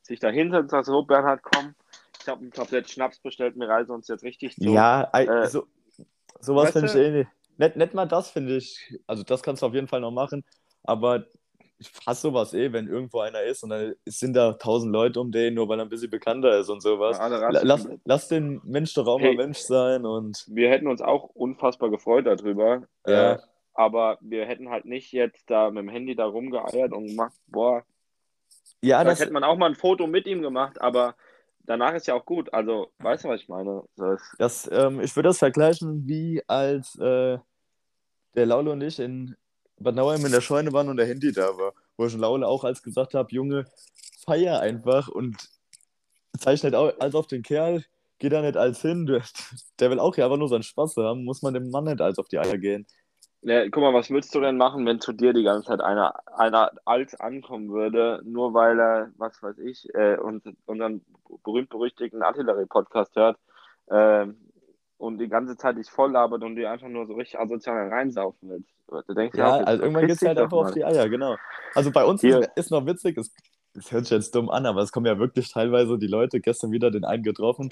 sich da hinsetzt und sagt, so Bernhard, komm, ich habe ein Tablett Schnaps bestellt, wir reisen uns jetzt richtig zu. Ja, äh, so, sowas finde ich eh nicht. Nicht, nicht mal das finde ich, also das kannst du auf jeden Fall noch machen, aber ich hasse sowas eh, wenn irgendwo einer ist und dann sind da tausend Leute um den, nur weil er ein bisschen bekannter ist und sowas. Ja, Lass, lass den Mensch doch auch Hey. mal Mensch sein und wir hätten uns auch unfassbar gefreut darüber. Ja. Äh, aber wir hätten halt nicht jetzt da mit dem Handy da rumgeeiert und gemacht, boah, ja, vielleicht das, hätte man auch mal ein Foto mit ihm gemacht, aber danach ist ja auch gut. Also, weißt du, was ich meine? Das, Das, ähm, ich würde das vergleichen, wie als äh, der Laule und ich in Bad Nauheim in der Scheune waren und der Handy da war. Wo ich schon Laule auch als gesagt habe, Junge, feier einfach und zeig nicht als auf den Kerl, geh da nicht als hin. Der, will auch ja einfach nur seinen Spaß haben, muss man dem Mann nicht als auf die Eier gehen. ja, guck mal, was würdest du denn machen, wenn zu dir die ganze Zeit einer, einer alt ankommen würde, nur weil er, was weiß ich, äh, uns, unseren berühmt-berüchtigten Artillerie-Podcast hört ähm, und die ganze Zeit dich voll labert und dir einfach nur so richtig asozial reinsaufen willst. Du denkst Ja, okay, also irgendwann geht's halt einfach auf die Eier, genau. Also bei uns ist, ist noch witzig, es, es hört sich jetzt dumm an, aber es kommen ja wirklich teilweise die Leute, gestern wieder den einen getroffen.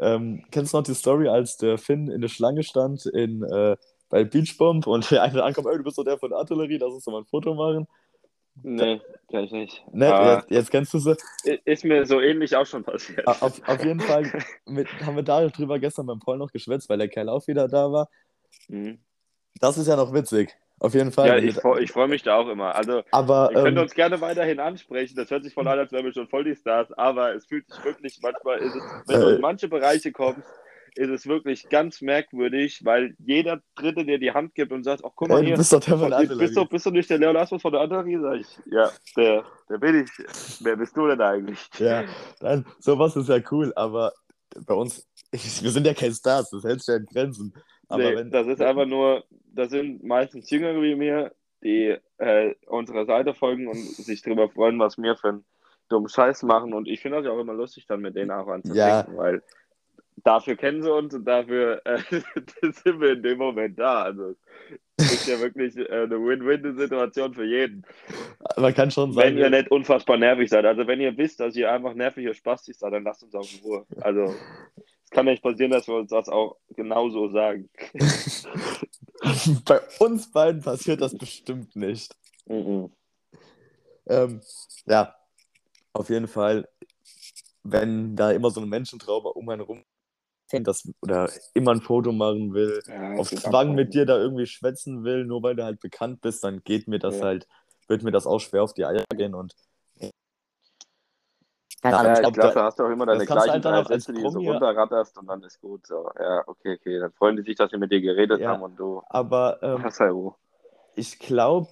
Ähm, kennst du noch die Story, als der Finn in der Schlange stand in, äh, bei Beachbomb und der eine ankommt, ey, du bist doch der von Artillerie, lass uns doch mal ein Foto machen. Nee, kenn ich nicht. Ne, Aber jetzt, jetzt kennst du sie. ist mir so ähnlich auch schon passiert. Auf, auf jeden Fall mit, haben wir darüber gestern beim Paul noch geschwätzt, weil der Kerl auch wieder da war. Mhm. Das ist ja noch witzig. Auf jeden Fall. Ja, ich, ich freue mich da auch immer. Also, aber ihr könnt ähm, uns gerne weiterhin ansprechen. Das hört sich voll an, als wären wir schon voll die Stars, aber es fühlt sich wirklich manchmal, ist es, wenn du Äh. in manche Bereiche kommst, ist es wirklich ganz merkwürdig, weil jeder Dritte dir die Hand gibt und sagt, ach guck mal du hier, bist doch der von der bist, Artillerie. du, bist du nicht der Leon Asmus von der Artillerie? Sag ich, ja, der, der bin ich. Wer bist du denn eigentlich? Ja, dann, sowas ist ja cool, aber bei uns, wir sind ja kein Stars, das hält sich ja in Grenzen. Aber nee, wenn, das ist einfach nur, das sind meistens Jüngere wie mir, die äh, unserer Seite folgen und sich darüber freuen, was wir für einen dummen Scheiß machen. Und ich finde das ja auch immer lustig, dann mit denen auch anzudenken, Ja. weil dafür kennen sie uns und dafür äh, sind wir in dem Moment da. Also es ist ja wirklich äh, eine Win-Win-Situation für jeden. man kann schon Wenn sagen, ihr nicht unfassbar nervig seid. Also wenn ihr wisst, dass ihr einfach nervige Spastis seid, dann lasst uns auch in Ruhe. Also es kann nicht passieren, dass wir uns das auch genauso sagen. bei uns beiden passiert das bestimmt nicht. Mhm. Ähm, ja, auf jeden Fall, wenn da immer so ein Menschentraube um einen rum das, oder immer ein Foto machen will, Ja, auf Zwang mit dir da irgendwie schwätzen will, nur weil du halt bekannt bist, dann geht mir das Ja. halt, wird mir das auch schwer auf die Eier gehen und Ja, ich ich glaub, glaube, da- da hast du auch immer deine gleichen halt drei Sätze, die du so runterratterst und dann ist gut. So. Ja, okay, okay. Dann freuen die sich, dass sie mit dir geredet Ja. haben und du aber ähm, hast halt Ruhe. ich glaube,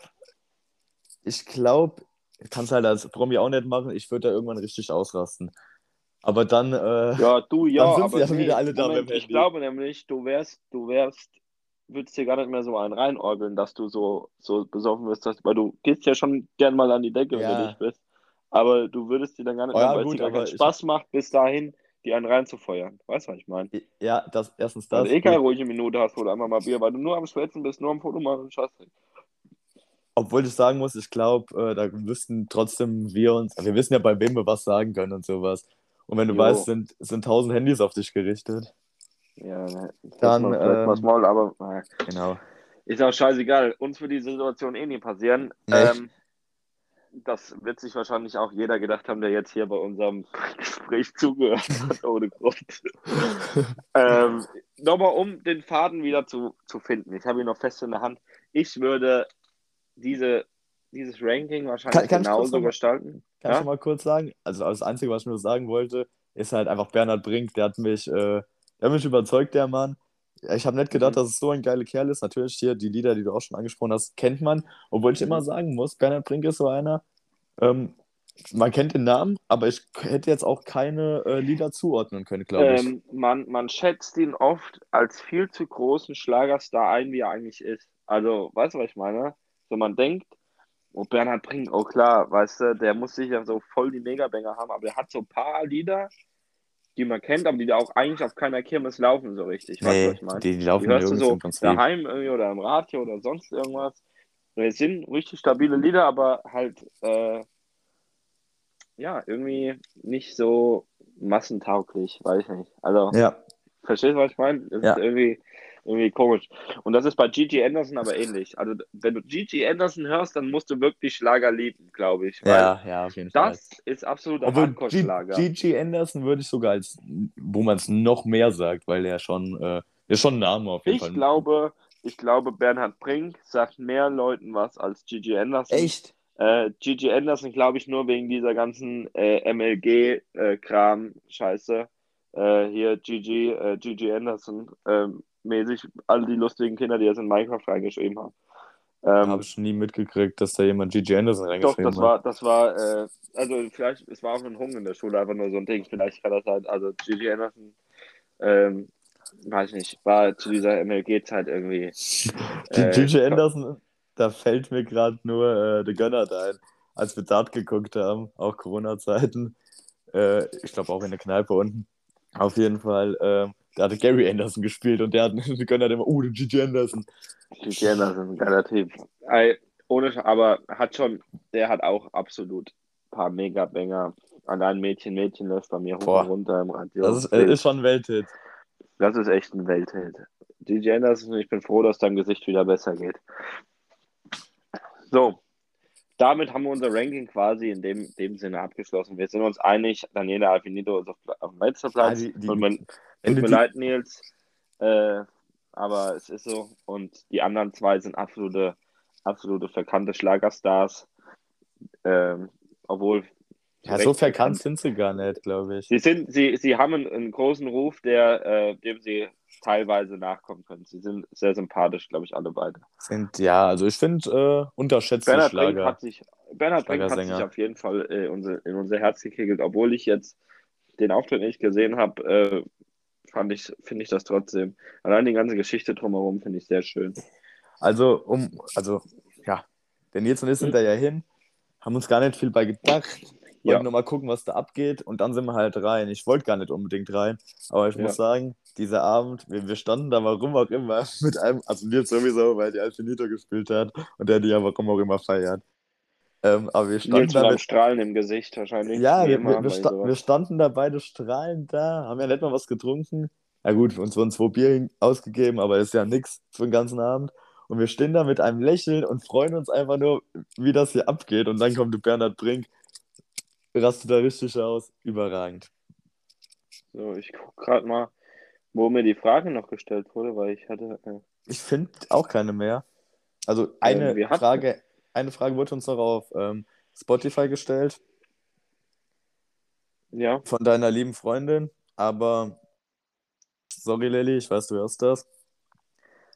ich glaube, kannst halt als Promi auch nicht machen, ich würde da irgendwann richtig ausrasten. Aber dann, äh, Ja, du, ja, Dann sind aber sie ja nee, wieder alle da Moment, beim ich glaube nämlich, du wärst, du wärst, würdest dir gar nicht mehr so einen reinorgeln, dass du so, so besoffen wirst, dass, weil du gehst ja schon gern mal an die Decke, wenn Ja. du dich bist. Aber du würdest dir dann gar nicht Oh mehr, ja, weil es gut, dir gar keinen Spaß macht, bis dahin die einen reinzufeuern. Weißt du, was ich meine? ja, das, erstens das. Weil du eh keine ruhige Minute hast, wo du einmal mal Bier, weil du nur am Schwätzen bist, nur am Foto machen und Scheiß. Obwohl ich sagen muss, ich glaube, äh, da wüssten trotzdem wir uns, wir wissen ja, bei wem wir was sagen können und sowas. Und wenn du Jo. weißt, sind, sind tausend Handys auf dich gerichtet. Ja, ne. Dann, ähm, mal das Maul, aber naja. Genau. ist auch scheißegal. Uns wird die Situation eh nie passieren. Ähm, das wird sich wahrscheinlich auch jeder gedacht haben, der jetzt hier bei unserem Gespräch zugehört hat, ohne Grund. ähm, Nochmal, um den Faden wieder zu, zu finden. Ich habe ihn noch fest in der Hand. Ich würde diese, dieses Ranking wahrscheinlich Kann- kann genauso gestalten. Kann Ja? ich mal kurz sagen? Also das Einzige, was ich nur sagen wollte, ist halt einfach Bernhard Brink. Der hat mich, äh, der hat mich überzeugt, der Mann. Ich habe nicht gedacht, Mhm. dass es so ein geiler Kerl ist. Natürlich hier die Lieder, die du auch schon angesprochen hast, kennt man. Obwohl ich Mhm. immer sagen muss, Bernhard Brink ist so einer. Ähm, man kennt den Namen, aber ich hätte jetzt auch keine äh, Lieder zuordnen können, glaube ich. Ähm, man, man schätzt ihn oft als viel zu großen Schlagerstar ein, wie er eigentlich ist. Also, weißt du, was ich meine? So, man denkt, oh, Bernhard Brink, oh klar, weißt du, der muss sicher so voll die Megabanger haben, aber der hat so ein paar Lieder, die man kennt, aber die da auch eigentlich auf keiner Kirmes laufen so richtig. Weißt du, was ich meine? die, die Die laufen hörst du so daheim irgendwie oder im Radio oder sonst irgendwas. Und Es sind richtig stabile Lieder, aber halt, äh, ja, irgendwie nicht so massentauglich, weiß ich nicht. Also, Ja, verstehst du, was ich meine? Das Ja. ist irgendwie, irgendwie komisch. Und das ist bei Gigi Anderson aber ähnlich. Also, wenn du Gigi Anderson hörst, dann musst du wirklich Schlager lieben, glaube ich. Weil ja, ja, auf jeden Fall. das ist absoluter Obwohl G- Hardcore-Schlager. Gigi Anderson würde ich sogar als, wo man es noch mehr sagt, weil der schon, äh, der ist schon ein Name auf jeden Ich Fall. glaube, ich glaube, Bernhard Brink sagt mehr Leuten was als Gigi Anderson. Echt? Äh, Gigi Anderson, glaube ich, nur wegen dieser ganzen äh, MLG-Kram-Scheiße. Äh, hier Gigi, äh, Gigi Anderson, ähm, mäßig, all die lustigen Kinder, die jetzt in Minecraft reingeschrieben haben. Ähm, Habe ich nie mitgekriegt, dass da jemand Gigi Anderson doch, reingeschrieben das hat. war, das war, äh, also vielleicht, es war auch ein Hunger in der Schule, einfach nur so ein Ding. Vielleicht kann das halt, also Gigi Anderson, ähm, weiß ich nicht, war zu dieser MLG-Zeit irgendwie. Die äh, Gigi Anderson, da fällt mir gerade nur äh, der Gönner ein, als wir Dart geguckt haben, auch Corona-Zeiten. Äh, ich glaube auch in der Kneipe unten. Auf jeden Fall, äh, da hatte Gary Anderson gespielt und der hat der Gönner hat immer, uh, der Gigi Anderson. Gigi Anderson, ein geiler Typ. Ey, ohne, aber hat schon, der hat auch absolut ein paar Mega-Banger. Allein Mädchen, Mädchen läuft bei mir hoch und runter im Radio. Das ist, äh, ist schon ein Welthit. Das ist echt ein Welthit. Gigi Anderson, ich bin froh, dass dein Gesicht wieder besser geht. So, damit haben wir unser Ranking quasi in dem, dem Sinne abgeschlossen. Wir sind uns einig, Daniela Alfinito ist auf, auf dem letzten Platz. Die- die- und man, Wenn Tut mir leid, Nils. Äh, aber es ist so. Und die anderen zwei sind absolute, absolute verkannte Schlagerstars. Ähm, obwohl. Ja, so verkannt sind sie gar nicht, glaube ich. Sie, sind, sie, sie haben einen, einen großen Ruf, der, äh, dem sie teilweise nachkommen können. Sie sind sehr sympathisch, glaube ich, alle beide. Sind, ja, also ich finde, äh, unterschätzte Bernhard Brink Schlager. hat sich, Bernhard Brink hat sich auf jeden Fall äh, unser, in unser Herz gekegelt, obwohl ich jetzt den Auftritt nicht gesehen habe, äh, fand ich, finde ich das trotzdem. Allein die ganze Geschichte drumherum finde ich sehr schön. Also, um, also, ja, denn jetzt und ich sind da ja hin, haben uns gar nicht viel bei gedacht, wollten Ja. nur mal gucken, was da abgeht und dann sind wir halt rein. Ich wollte gar nicht unbedingt rein, aber ich Ja. muss sagen, dieser Abend, wir, wir standen da warum auch immer mit einem, also wir sowieso, weil die Alfinito gespielt hat und der die ja warum auch immer feiert. Ähm, aber wir standen Nils da mit Strahlen im Gesicht wahrscheinlich. ja, wir, wir, wir, sta sowas. wir standen da beide strahlend da, haben ja nicht mal was getrunken. Na gut, uns wurden zwei Bier ausgegeben, aber ist ja nichts für den ganzen Abend. Und wir stehen da mit einem Lächeln und freuen uns einfach nur, wie das hier abgeht. Und dann kommt der Bernhard Brink, rastet da richtig aus. Überragend. So, ich gucke gerade mal, wo mir die Frage noch gestellt wurde, weil ich hatte. Äh, Ich finde auch keine mehr. Also eine Ähm, wir hatten- Frage, eine Frage wurde uns noch auf ähm, Spotify gestellt ja, von deiner lieben Freundin, aber sorry Lilly, ich weiß, du hörst das.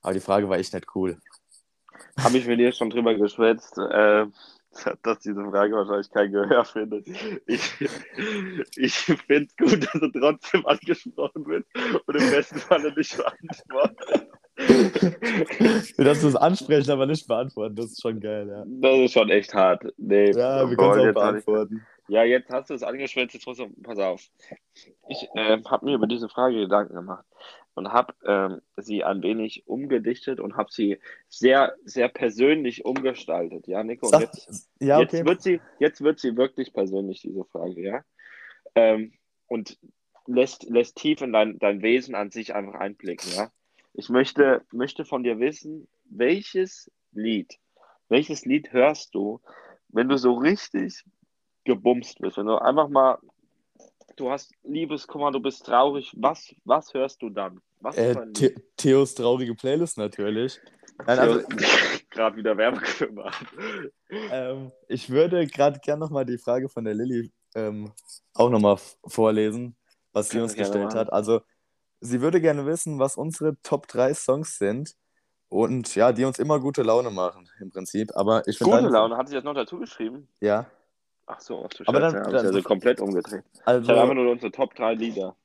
Aber die Frage war echt nicht cool. habe ich mit dir schon drüber geschwätzt, äh, dass diese Frage wahrscheinlich kein Gehör findet. Ich, ich finde es gut, dass er trotzdem angesprochen wird und im besten Falle nicht beantwortet. Dass du es ansprechen, aber nicht beantworten, das ist schon geil, ja. Das ist schon echt hart. Nee, Ja, wir können es auch jetzt nicht- beantworten. Ja, jetzt hast du es angeschwätzt, jetzt musst du, pass auf. Ich äh, habe mir über diese Frage Gedanken gemacht und habe ähm, sie ein wenig umgedichtet und habe sie sehr, sehr persönlich umgestaltet. Ja, Nico, Sag, jetzt, ja, jetzt, okay. wird sie, jetzt wird sie wirklich persönlich, diese Frage, ja. Ähm, und lässt, lässt tief in dein, dein Wesen an sich einfach einblicken, ja. Ich möchte, möchte von dir wissen, welches Lied, welches Lied hörst du, wenn du so richtig gebumst bist, wenn du einfach mal, du hast Liebeskummer, du bist traurig, was, was hörst du dann? Was Äh, The Theos traurige Playlist natürlich. Nein, also, gerade wieder Werbung gemacht. ähm, ich würde gerade gerne nochmal die Frage von der Lilly ähm, auch nochmal vorlesen, was sie uns gestellt machen. hat. Also, sie würde gerne wissen, was unsere Top 3 Songs sind und ja, die uns immer gute Laune machen, im Prinzip. Aber ich Gute Laune, hat sie das noch dazu geschrieben? Ja, Ach so, ach du Aber Scheiße, dann- ja, ich dann- also komplett umgedreht. Ich also, habe einfach nur unsere Top 3 Lieder. Aber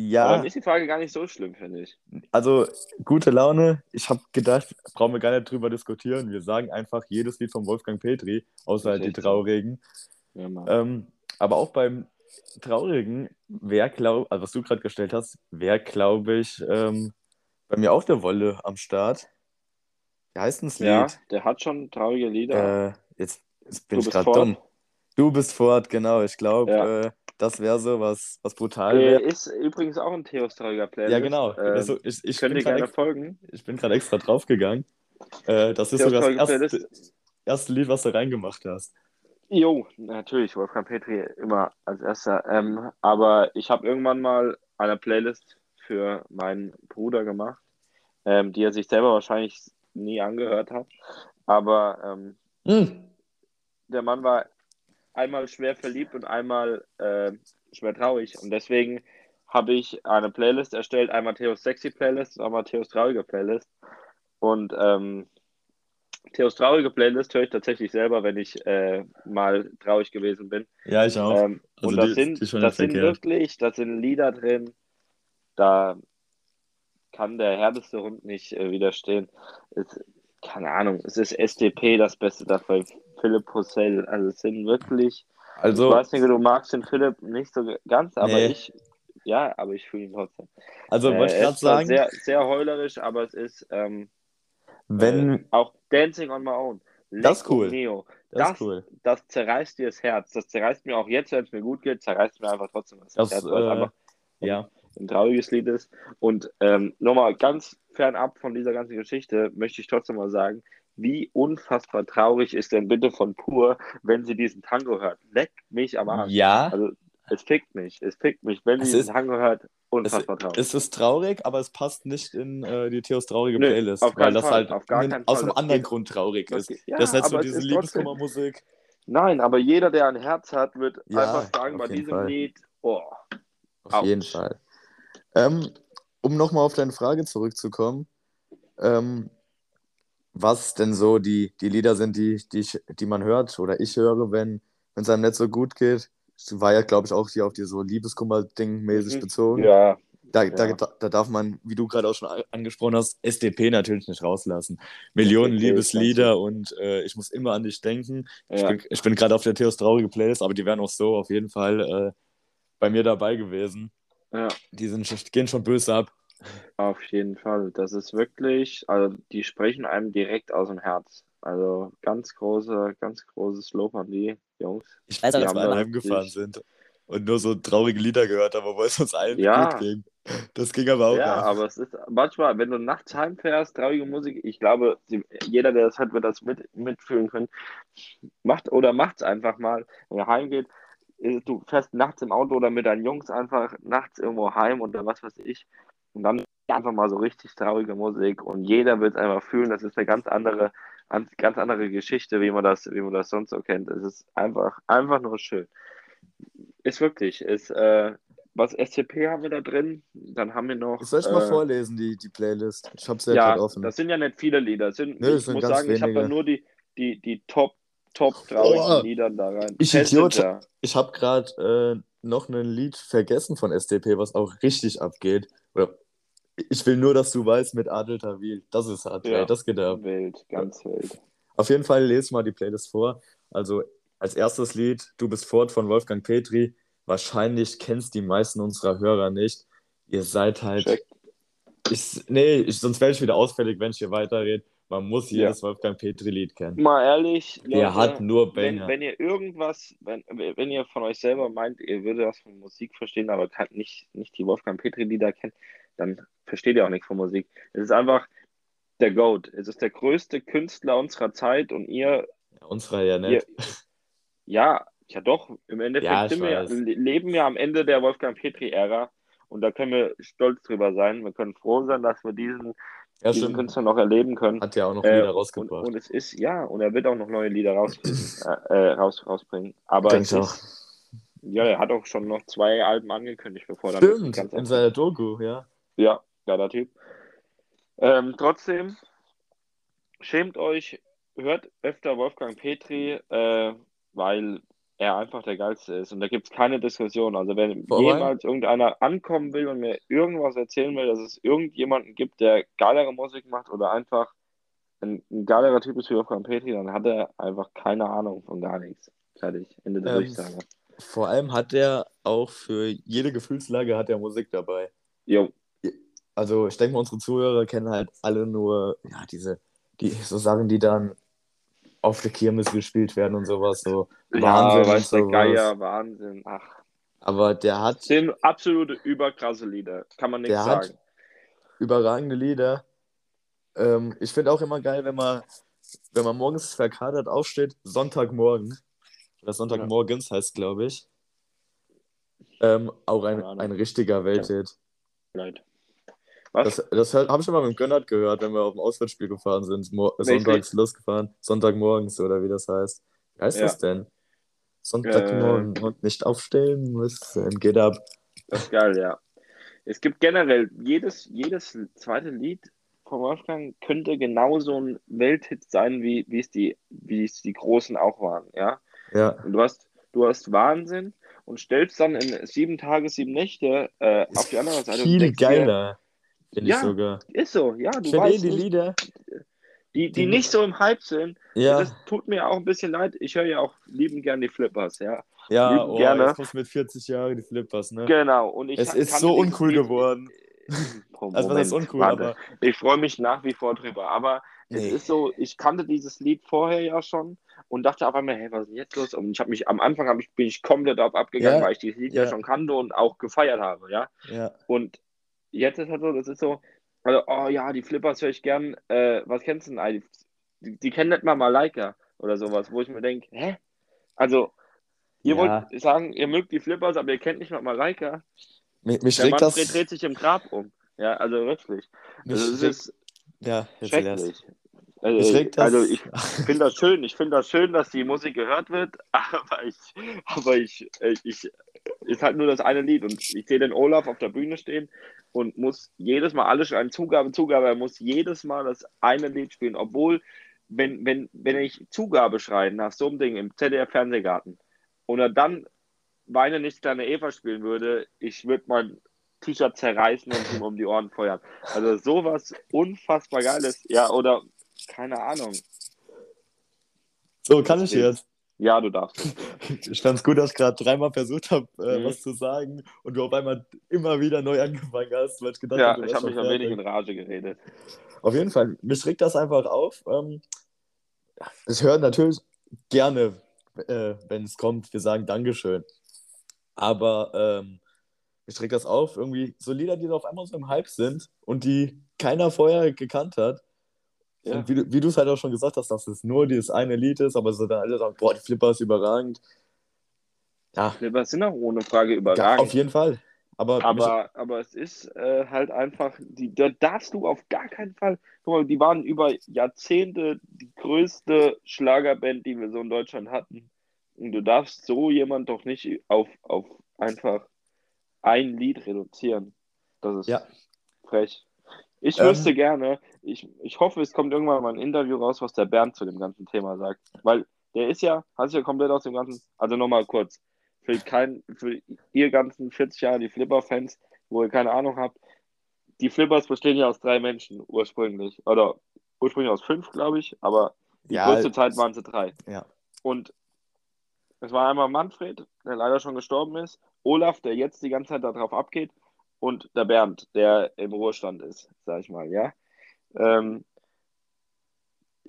ja, dann ist die Frage gar nicht so schlimm, finde ich. also gute Laune. Ich habe gedacht, brauchen wir gar nicht drüber diskutieren. Wir sagen einfach jedes Lied von Wolfgang Petri, außer halt die so. traurigen. Ja. Ähm, aber auch beim Traurigen, wer glaubt, also was du gerade gestellt hast, wer glaube ich, ähm, bei mir auch der Wolle am Start. Wie heißt denn das ja, Lied? der hat schon traurige Lieder. Äh, jetzt, jetzt bin Du ich gerade dumm. Du bist fort, genau. Ich glaube, Ja. äh, das wäre so was, was brutal äh, wäre. ist übrigens auch ein Theos trauriger Playlist. Ja, genau. Ähm, also, ich, ich könnt ihr gerne gerade folgen. ich bin gerade extra draufgegangen. Äh, das ist sogar das erste, erste Lied, was du reingemacht hast. Jo, natürlich, Wolfgang Petri immer als erster. Ähm, aber ich habe irgendwann mal eine Playlist für meinen Bruder gemacht, ähm, die er sich selber wahrscheinlich nie angehört hat. Aber ähm, Hm. der Mann war einmal schwer verliebt und einmal äh, schwer traurig. Und deswegen habe ich eine Playlist erstellt, einmal Theos Sexy Playlist und einmal Theos traurige Playlist. Und ähm, Theos traurige Playlist höre ich tatsächlich selber, wenn ich äh, mal traurig gewesen bin. Ja, ich auch. Ähm, Also und das die- sind, die das sind wirklich, das sind Lieder drin, da kann der härteste Hund nicht äh, widerstehen. Es, keine Ahnung, es ist SDP das Beste dafür, Philipp Pussell. Also es sind wirklich, ich Also, weiß nicht, du magst den Philipp nicht so ganz, aber Nee. ich, ja, aber ich fühle ihn trotzdem. also Äh, wollte ich er gerade sagen, sehr, sehr heulerisch, aber es ist ähm, wenn, äh, auch Dancing on My Own. Das ist cool. Mio. das, das- cool. das zerreißt dir das Herz. Das zerreißt mir auch jetzt, wenn es mir gut geht, zerreißt mir einfach trotzdem das, Das, Herz, weil es äh, einfach ja. ein trauriges Lied ist. Und ähm, nochmal ganz fernab von dieser ganzen Geschichte möchte ich trotzdem mal sagen, wie unfassbar traurig ist denn bitte von Pur, wenn sie diesen Tango hört. Leck mich am Arsch. Ja, Also es fickt mich, es fickt mich. Wenn Es sie diesen Tango hört, unfassbar traurig. es ist traurig, aber es passt nicht in äh, die Theos traurige Nö, Playlist, auf weil das Fall, halt auf gar nen- keinen aus einem anderen geht- Grund traurig ist. geht- ja, das ist nicht so aber es diese Liebeskummermusik. Nein, aber jeder, der ein Herz hat, wird Ja, einfach sagen, auf bei diesem Fall. Lied, oh, Auf Autsch. jeden Fall. Ähm, um nochmal auf deine Frage zurückzukommen, ähm, was denn so die, die Lieder sind, die, die, ich, die man hört oder ich höre, wenn es einem nicht so gut geht. Das war ja, glaube ich, auch hier auf die so Liebeskummer-Ding mäßig Mhm. bezogen. ja, Da, Ja. da, da darf man, wie du gerade auch schon angesprochen hast, SDP natürlich nicht rauslassen. Millionen SDP Liebeslieder und äh, ich muss immer an dich denken. Ich ja. bin, ich bin gerade auf der Theos traurige Playlist, aber die wären auch so auf jeden Fall äh, bei mir dabei gewesen. ja. Die sind, gehen schon böse ab. Auf jeden Fall. Das ist wirklich, also die sprechen einem direkt aus dem Herz. Also ganz große, ganz großes Lob an die Jungs. Ich weiß auch, Die dass wir alle heimgefahren sind und nur so traurige Lieder gehört haben, obwohl es uns allen Ja. gut ging. Das ging aber auch Ja, ab. aber es ist manchmal, wenn du nachts heimfährst, traurige Musik, ich glaube, jeder, der das hört, wird das mit, mitfühlen können. Macht oder macht's einfach mal, wenn ihr heimgeht. äh, Du fährst nachts im Auto oder mit deinen Jungs einfach nachts irgendwo heim oder was weiß ich. Und dann einfach mal so richtig traurige Musik und jeder wird es einfach fühlen. Das ist eine ganz andere, ganz andere Geschichte, wie man das, wie man das sonst so kennt. Es ist einfach, einfach nur schön. Ist wirklich, ist, äh, was SCP haben wir da drin? Dann haben wir noch. Soll ich mal äh, vorlesen, die, die Playlist? Ich hab's ja, ja, gerade offen. das sind ja nicht viele Lieder. Sind, das ich muss sagen, ich habe da wenige. nur die, die, die Top, Top traurigen Oh, Lieder da rein. ich Idiot. Passenger. Ich habe gerade äh, noch ein Lied vergessen von SDP, was auch richtig abgeht. Oder ich will nur, dass du weißt mit Adel Tawil. Das ist hart, Ja. ey, das geht ab. Wild, ganz wild. Auf jeden Fall lese mal die Playlist vor. Also als erstes Lied Du bist fort von Wolfgang Petri. Wahrscheinlich kennst die meisten unserer Hörer nicht. Ihr seid halt. Check. Ich, nee, ich, sonst werde ich wieder ausfällig, wenn ich hier weiterrede. Man muss Ja. jedes Wolfgang Petri-Lied kennen. Mal ehrlich, Leute, hat nur wenn, Banger. wenn ihr irgendwas, wenn, wenn ihr von euch selber meint, ihr würdet was von Musik verstehen, aber kann nicht, nicht die Wolfgang Petri-Lieder kennt, dann versteht ihr auch nichts von Musik. Es ist einfach der Goat. Es ist der größte Künstler unserer Zeit und ihr Ja, unsere ja nicht. Ja, ja doch, im Endeffekt Ja, wir, leben wir am Ende der Wolfgang Petri-Ära und da können wir stolz drüber sein. Wir können froh sein, dass wir diesen, Ja, diesen. Künstler noch erleben können. Hat ja auch noch Äh, Lieder und, rausgebracht. und es ist, ja, und er wird auch noch neue Lieder äh, äh, raus, rausbringen. Aber Denk es ich ist, ja, er hat auch schon noch zwei Alben angekündigt, bevor wirklich Stimmt, in seiner Doku, ja. Ja, geiler Typ. Ähm, trotzdem, schämt euch, hört öfter Wolfgang Petri, äh, weil er einfach der Geilste ist. Und da gibt es keine Diskussion. Also wenn Vor allem- jemals irgendeiner ankommen will und mir irgendwas erzählen will, dass es irgendjemanden gibt, der geilere Musik macht oder einfach ein, ein geilerer Typ ist wie Wolfgang Petri, dann hat er einfach keine Ahnung von gar nichts. Fertig. Ende der Ähm, Durchsage. Vor allem hat er auch für jede Gefühlslage hat er Musik dabei. Jo, Also ich denke mal, unsere Zuhörer kennen halt alle nur, ja, diese, die so Sachen, die dann auf der Kirmes gespielt werden und sowas, so Wahnsinn ja, und weiß der. Geier, Wahnsinn. Ach, Aber der hat sind absolute überkrasse Lieder. Kann man nichts Der hat- sagen. überragende Lieder. Ähm, ich finde auch immer geil, wenn man, wenn man morgens verkatert aufsteht, Sonntagmorgen, oder Sonntagmorgens heißt glaube ich, ähm, auch ein, ein richtiger Welthit. Leid. Was? Das, das habe ich schon mal mit dem Gönnert gehört, wenn wir auf dem Auswärtsspiel gefahren sind, mo- sonntags losgefahren, Sonntagmorgens oder wie das heißt. Wie heißt Ja. das denn? Sonntagmorgen Äh. und nicht aufstehen müssen, geht ab. Das ist geil, ja. Es gibt generell, jedes, jedes zweite Lied von Wolfgang könnte genauso ein Welthit sein, wie, wie, es die, wie es die Großen auch waren, ja. Ja, Und du hast, du hast Wahnsinn und stellst dann in sieben Tage, sieben Nächte äh, auf die andere Seite viel denkst geiler, finde Ja, ich sogar. ist so, ja, du Ich eh weißt die nicht, Lieder, die, die die- nicht so im Hype sind, ja, das tut mir auch ein bisschen leid. Ich höre ja auch lieben gern die Flippers, ja. ja, lieben oh, gerne. jetzt kommst du mit 40 Jahren die Flippers, ne? Genau. Und ich Es ist so uncool Lied- geworden. Oh, Also was heißt Moment, uncool, warte. aber Ich freue mich nach wie vor drüber. Aber es Nee. ist so, ich kannte dieses Lied vorher ja schon und dachte auf einmal, hey, was ist denn jetzt los? Und ich habe mich am Anfang ich, bin ich komplett darauf abgegangen, Ja, weil ich dieses Lied ja. ja. schon kannte und auch gefeiert habe, ja. ja, Und jetzt ist halt so, das ist so, also, oh ja, die Flippers höre ich gern. Äh, was kennst du denn? eigentlich? Die, die kennen nicht mal Malaika oder sowas, wo ich mir denke, hä? Also, ihr Ja. wollt sagen, ihr mögt die Flippers, aber ihr kennt nicht mal Malaika. mich, mich Der schreckt das. Manfred dreht sich im Grab um. Ja, also wirklich. Also, es ist ja, schrecklich. Also, das. also ich finde das schön. Ich finde das schön, dass die Musik gehört wird, aber ich, aber ich, äh, ich, ist halt nur das eine Lied und ich sehe den Olaf auf der Bühne stehen und muss jedes Mal alles schreien, Zugabe, Zugabe, er muss jedes Mal das eine Lied spielen, obwohl, wenn, wenn, wenn ich Zugabe schreie nach so einem Ding im ZDF-Fernsehgarten und er dann Weine nicht kleine Eva spielen würde, ich würde mein T-Shirt zerreißen und ihm um die Ohren feuern. Also sowas unfassbar Geiles. Ja, oder keine Ahnung. So, kann ich jetzt. Ja, du darfst. Ich fand's gut, dass ich gerade dreimal versucht habe, äh, Mhm. was zu sagen und du auf einmal immer wieder neu angefangen hast, weil ich gedacht Ja, habe, du ich habe mich ein wenig in. Rage geredet. Auf jeden Fall, mich regt das einfach auf. Ähm, ich höre natürlich gerne, äh, wenn es kommt, wir sagen Dankeschön. Aber ähm, mich regt das auf, irgendwie so Lieder, die auf einmal so im Hype sind und die keiner vorher gekannt hat. Ja. Und wie, du- wie du es halt auch schon gesagt hast, dass es nur dieses eine Lied ist, aber so dann alle sagen, boah, die Flipper ist überragend. Ja, Wir sind auch ohne Frage ja, überragend. auf jeden Fall. Aber, Aber, aber es ist äh, halt einfach, die, da darfst du auf gar keinen Fall, guck mal, die waren über Jahrzehnte die größte Schlagerband, die wir so in Deutschland hatten. Und du darfst so jemand doch nicht auf, auf einfach ein Lied reduzieren. Das ist Ja. frech. Ich Ähm, wüsste gerne, ich, ich hoffe, es kommt irgendwann mal ein Interview raus, was der Bernd zu dem ganzen Thema sagt. Weil der ist ja, hat sich ja komplett aus dem ganzen, also nochmal kurz, für, kein, für ihr ganzen 40 Jahre die Flipper-Fans, wo ihr keine Ahnung habt, die Flippers bestehen ja aus drei Menschen ursprünglich. Oder ursprünglich aus fünf, glaube ich, aber die Ja, größte Zeit waren sie drei. ja. Und es war einmal Manfred, der leider schon gestorben ist, Olaf, der jetzt die ganze Zeit darauf abgeht, und der Bernd, der im Ruhestand ist, sag ich mal, ja. Ähm,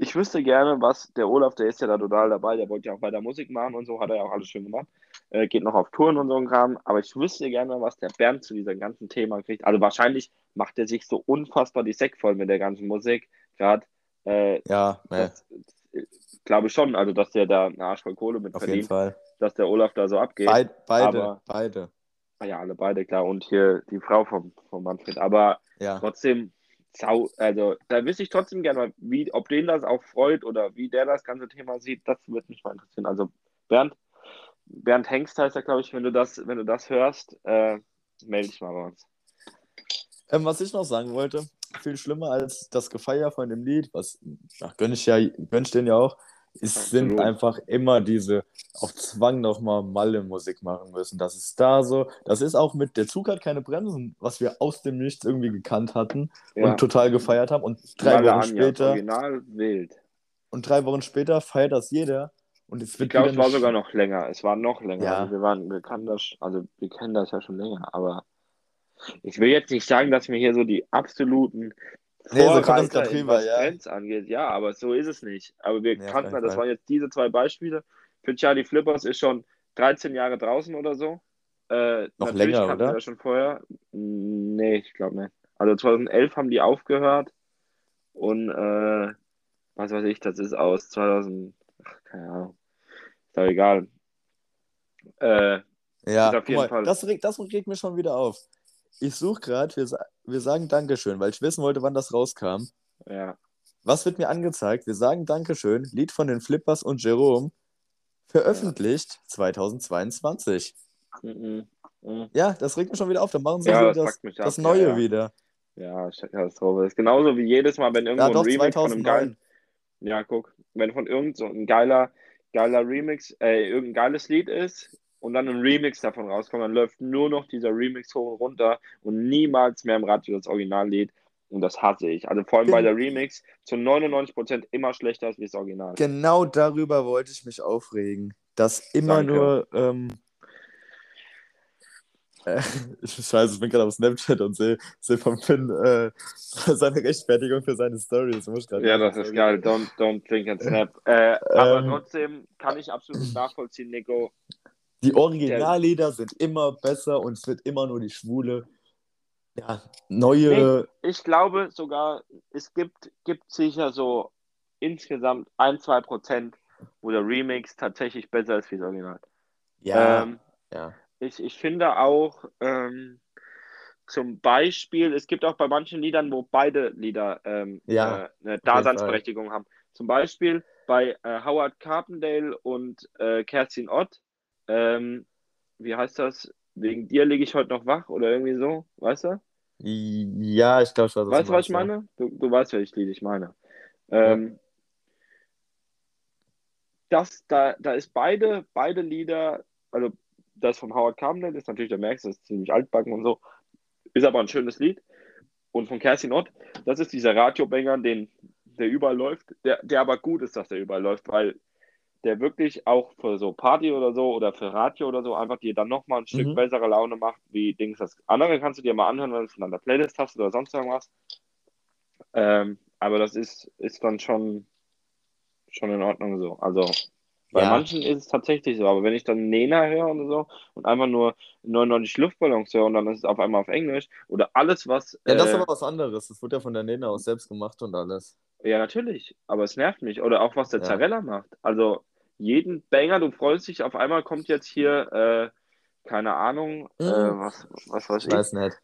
ich wüsste gerne, was der Olaf, der ist ja da total dabei, der wollte ja auch weiter Musik machen und so, hat er ja auch alles schön gemacht. Äh, geht noch auf Touren und so ein Kram, aber ich wüsste gerne, was der Bernd zu diesem ganzen Thema kriegt. Also wahrscheinlich macht er sich so unfassbar die Säck voll mit der ganzen Musik, gerade. Äh, Ja, das, glaube ich schon, also dass der da einen Arsch voll Kohle mit Auf jeden verdient, Fall. dass der Olaf da so abgeht. Beid, beide, aber- beide. Ah Ja, alle beide, klar. Und hier die Frau vom, vom Manfred. Aber Ja. trotzdem, sau, also da wüsste ich trotzdem gerne mal, wie, ob den das auch freut oder wie der das ganze Thema sieht, das würde mich mal interessieren. Also Bernd, Bernd Hengst heißt er, glaube ich, wenn du das, wenn du das hörst, äh, melde dich mal bei uns. Ähm, was ich noch sagen wollte, viel schlimmer als das Gefeier von dem Lied, was ach, gönn ich ja, gönn ich den ja auch, es sind Absolut. einfach immer diese auf Zwang nochmal Malle-Musik machen müssen. Das ist da so. Das ist auch mit, der Zug hat keine Bremsen, was wir aus dem Nichts irgendwie gekannt hatten Ja. und total gefeiert haben. Und drei Wochen Anja, später, Original wild. und drei Wochen später feiert das jeder. Und es wird Ich glaube, es war sogar noch länger. Es war noch länger. Ja. Also wir waren, wir kannten das, also wir kennen das ja schon länger, aber ich will jetzt nicht sagen, dass wir hier so die absoluten Nee, so grad in rüber, was ja. Trends angeht. Ja, aber so ist es nicht. Aber wir auf kannten, das waren jetzt diese zwei Beispiele. Für Charlie Flippers ist schon 13 Jahre draußen oder so. Äh, Noch länger, oder? das schon vorher. Nee, ich glaube nicht. Also 2011 haben die aufgehört und äh, was weiß ich, das ist aus 2000, ach, keine Ahnung. Ist doch egal. Äh, Ja, Ist auf jeden mal, Fall- das regt, das regt mir schon wieder auf. Ich suche gerade, wir, wir sagen Dankeschön, weil ich wissen wollte, wann das rauskam. ja. Was wird mir angezeigt? Wir sagen Dankeschön, Lied von den Flippers und Jerome, veröffentlicht 2022. Mhm. Mhm. Ja, das regt mir schon wieder auf. Dann machen sie Ja, so das das, mich das Neue Ja, ja. wieder. Ja, Katastrophe. Das ist genauso wie jedes Mal, wenn irgendwo Ja, doch, ein Remix von einem 2009. geilen. Ja, guck, wenn von irgend so ein geiler, geiler Remix, äh, irgendein geiles Lied ist und dann ein Remix davon rauskommt, dann läuft nur noch dieser Remix hoch und runter und niemals mehr im Radio das Originallied. Und das hasse ich. Also vor allem, weil der Remix zu 99% immer schlechter ist wie das Original. Genau darüber wollte ich mich aufregen. Dass immer Danke. nur. Ähm, äh, Scheiße, ich bin gerade auf Snapchat und sehe seh vom Finn äh, seine Rechtfertigung für seine grad Ja, das ist geil. Don't, don't drink and snap. Äh, aber Ähm. trotzdem kann ich absolut nachvollziehen, Nico. Die Originallieder sind immer besser und es wird immer nur die schwule, ja, neue. Ich glaube sogar, es gibt, gibt sicher so insgesamt ein, zwei Prozent, wo der Remix tatsächlich besser ist wie das Original. ja, Ähm, ja. ich, ich finde auch ähm, zum Beispiel, es gibt auch bei manchen Liedern, wo beide Lieder ähm, Ja, äh, eine Daseinsberechtigung haben. Zum Beispiel bei äh, Howard Carpendale und äh, Kerstin Ott. Ähm, wie heißt das? Wegen dir liege ich heute noch wach oder irgendwie so, weißt du? Ja, ich glaube, ich weiß, was Weißt du, was ich meine? Du, du weißt, welches Lied ich meine. Ähm, das, da, da ist beide, beide Lieder, also das von Howard Carpendale ist natürlich, da merkst du, das ist ziemlich altbacken und so, ist aber ein schönes Lied. Und von Kerstin Ott, das ist dieser Radiobanger, den, der überall läuft, der, der aber gut ist, dass der überall läuft, weil der wirklich auch für so Party oder so oder für Radio oder so einfach dir dann nochmal ein Stück Mhm. bessere Laune macht, wie Dings. Das andere kannst du dir mal anhören, wenn du es von deiner Playlist hast oder sonst irgendwas. Ähm, aber das ist, ist dann schon, schon in Ordnung so. Also bei Ja. manchen ist es tatsächlich so, aber wenn ich dann Nena höre und so und einfach nur 99 Luftballons höre und dann ist es auf einmal auf Englisch oder alles, was. Ja, das ist äh, aber was anderes. Das wird ja von der Nena aus selbst gemacht und alles. ja, natürlich, aber es nervt mich. Oder auch was der Ja. Zarella macht. Also jeden Banger, du freust dich, auf einmal kommt jetzt hier, äh, keine Ahnung, äh, was, was weiß Ich weiß nicht.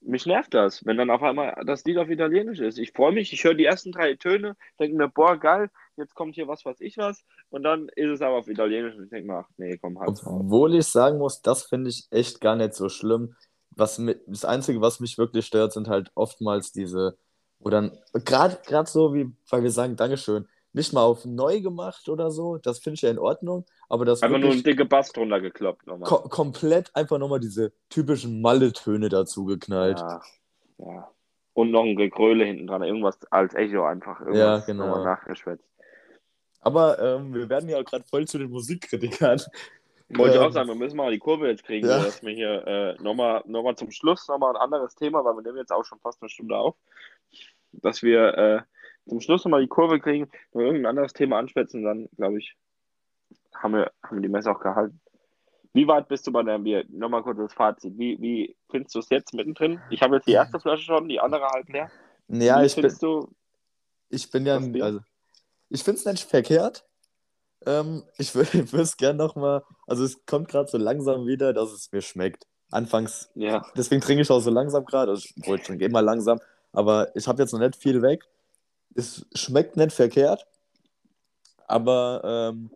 Mich nervt das, wenn dann auf einmal das Lied auf Italienisch ist. Ich freue mich, ich höre die ersten drei Töne, denke mir, boah, geil, jetzt kommt hier was, was ich was. Und dann ist es aber auf Italienisch und ich denke mir, ach nee, komm, halt. Obwohl ich sagen muss, das finde ich echt gar nicht so schlimm. Was mit, das Einzige, was mich wirklich stört, sind halt oftmals diese, wo dann, gerade gerade so wie, weil wir sagen Dankeschön, nicht mal auf neu gemacht oder so, das finde ich ja in Ordnung, aber das Einfach nur ein dicke Bass drunter gekloppt nochmal. ko komplett einfach nochmal diese typischen Malle-Töne dazu geknallt. Ja, ja. Und noch ein Gegröle hinten dran, irgendwas als Echo einfach. Irgendwas Ja, genau. nochmal nachgeschwätzt. Aber ähm, wir werden ja gerade voll zu den Musikkritikern. Wollte ich Ähm, auch sagen, wir müssen mal die Kurve jetzt kriegen, ja. dass wir hier äh, nochmal noch mal zum Schluss nochmal ein anderes Thema, weil wir nehmen jetzt auch schon fast eine Stunde auf, dass wir äh, zum Schluss nochmal die Kurve kriegen, noch irgendein anderes Thema anschwätzen, dann glaube ich, haben wir, haben wir die Messe auch gehalten. Wie weit bist du bei deinem Bier? Nochmal kurz das Fazit. Wie, wie findest du es jetzt mittendrin? Ich habe jetzt die erste Flasche schon, die andere halb leer. Ja, wie ich bin, du ich bin ja, also ich finde es nicht verkehrt. Ähm, ich würde es gerne nochmal, also es kommt gerade so langsam wieder, dass es mir schmeckt. Anfangs, Ja. deswegen trinke ich auch so langsam gerade, also ich wollte schon immer langsam, aber ich habe jetzt noch nicht viel weg. Es schmeckt nicht verkehrt, aber ähm,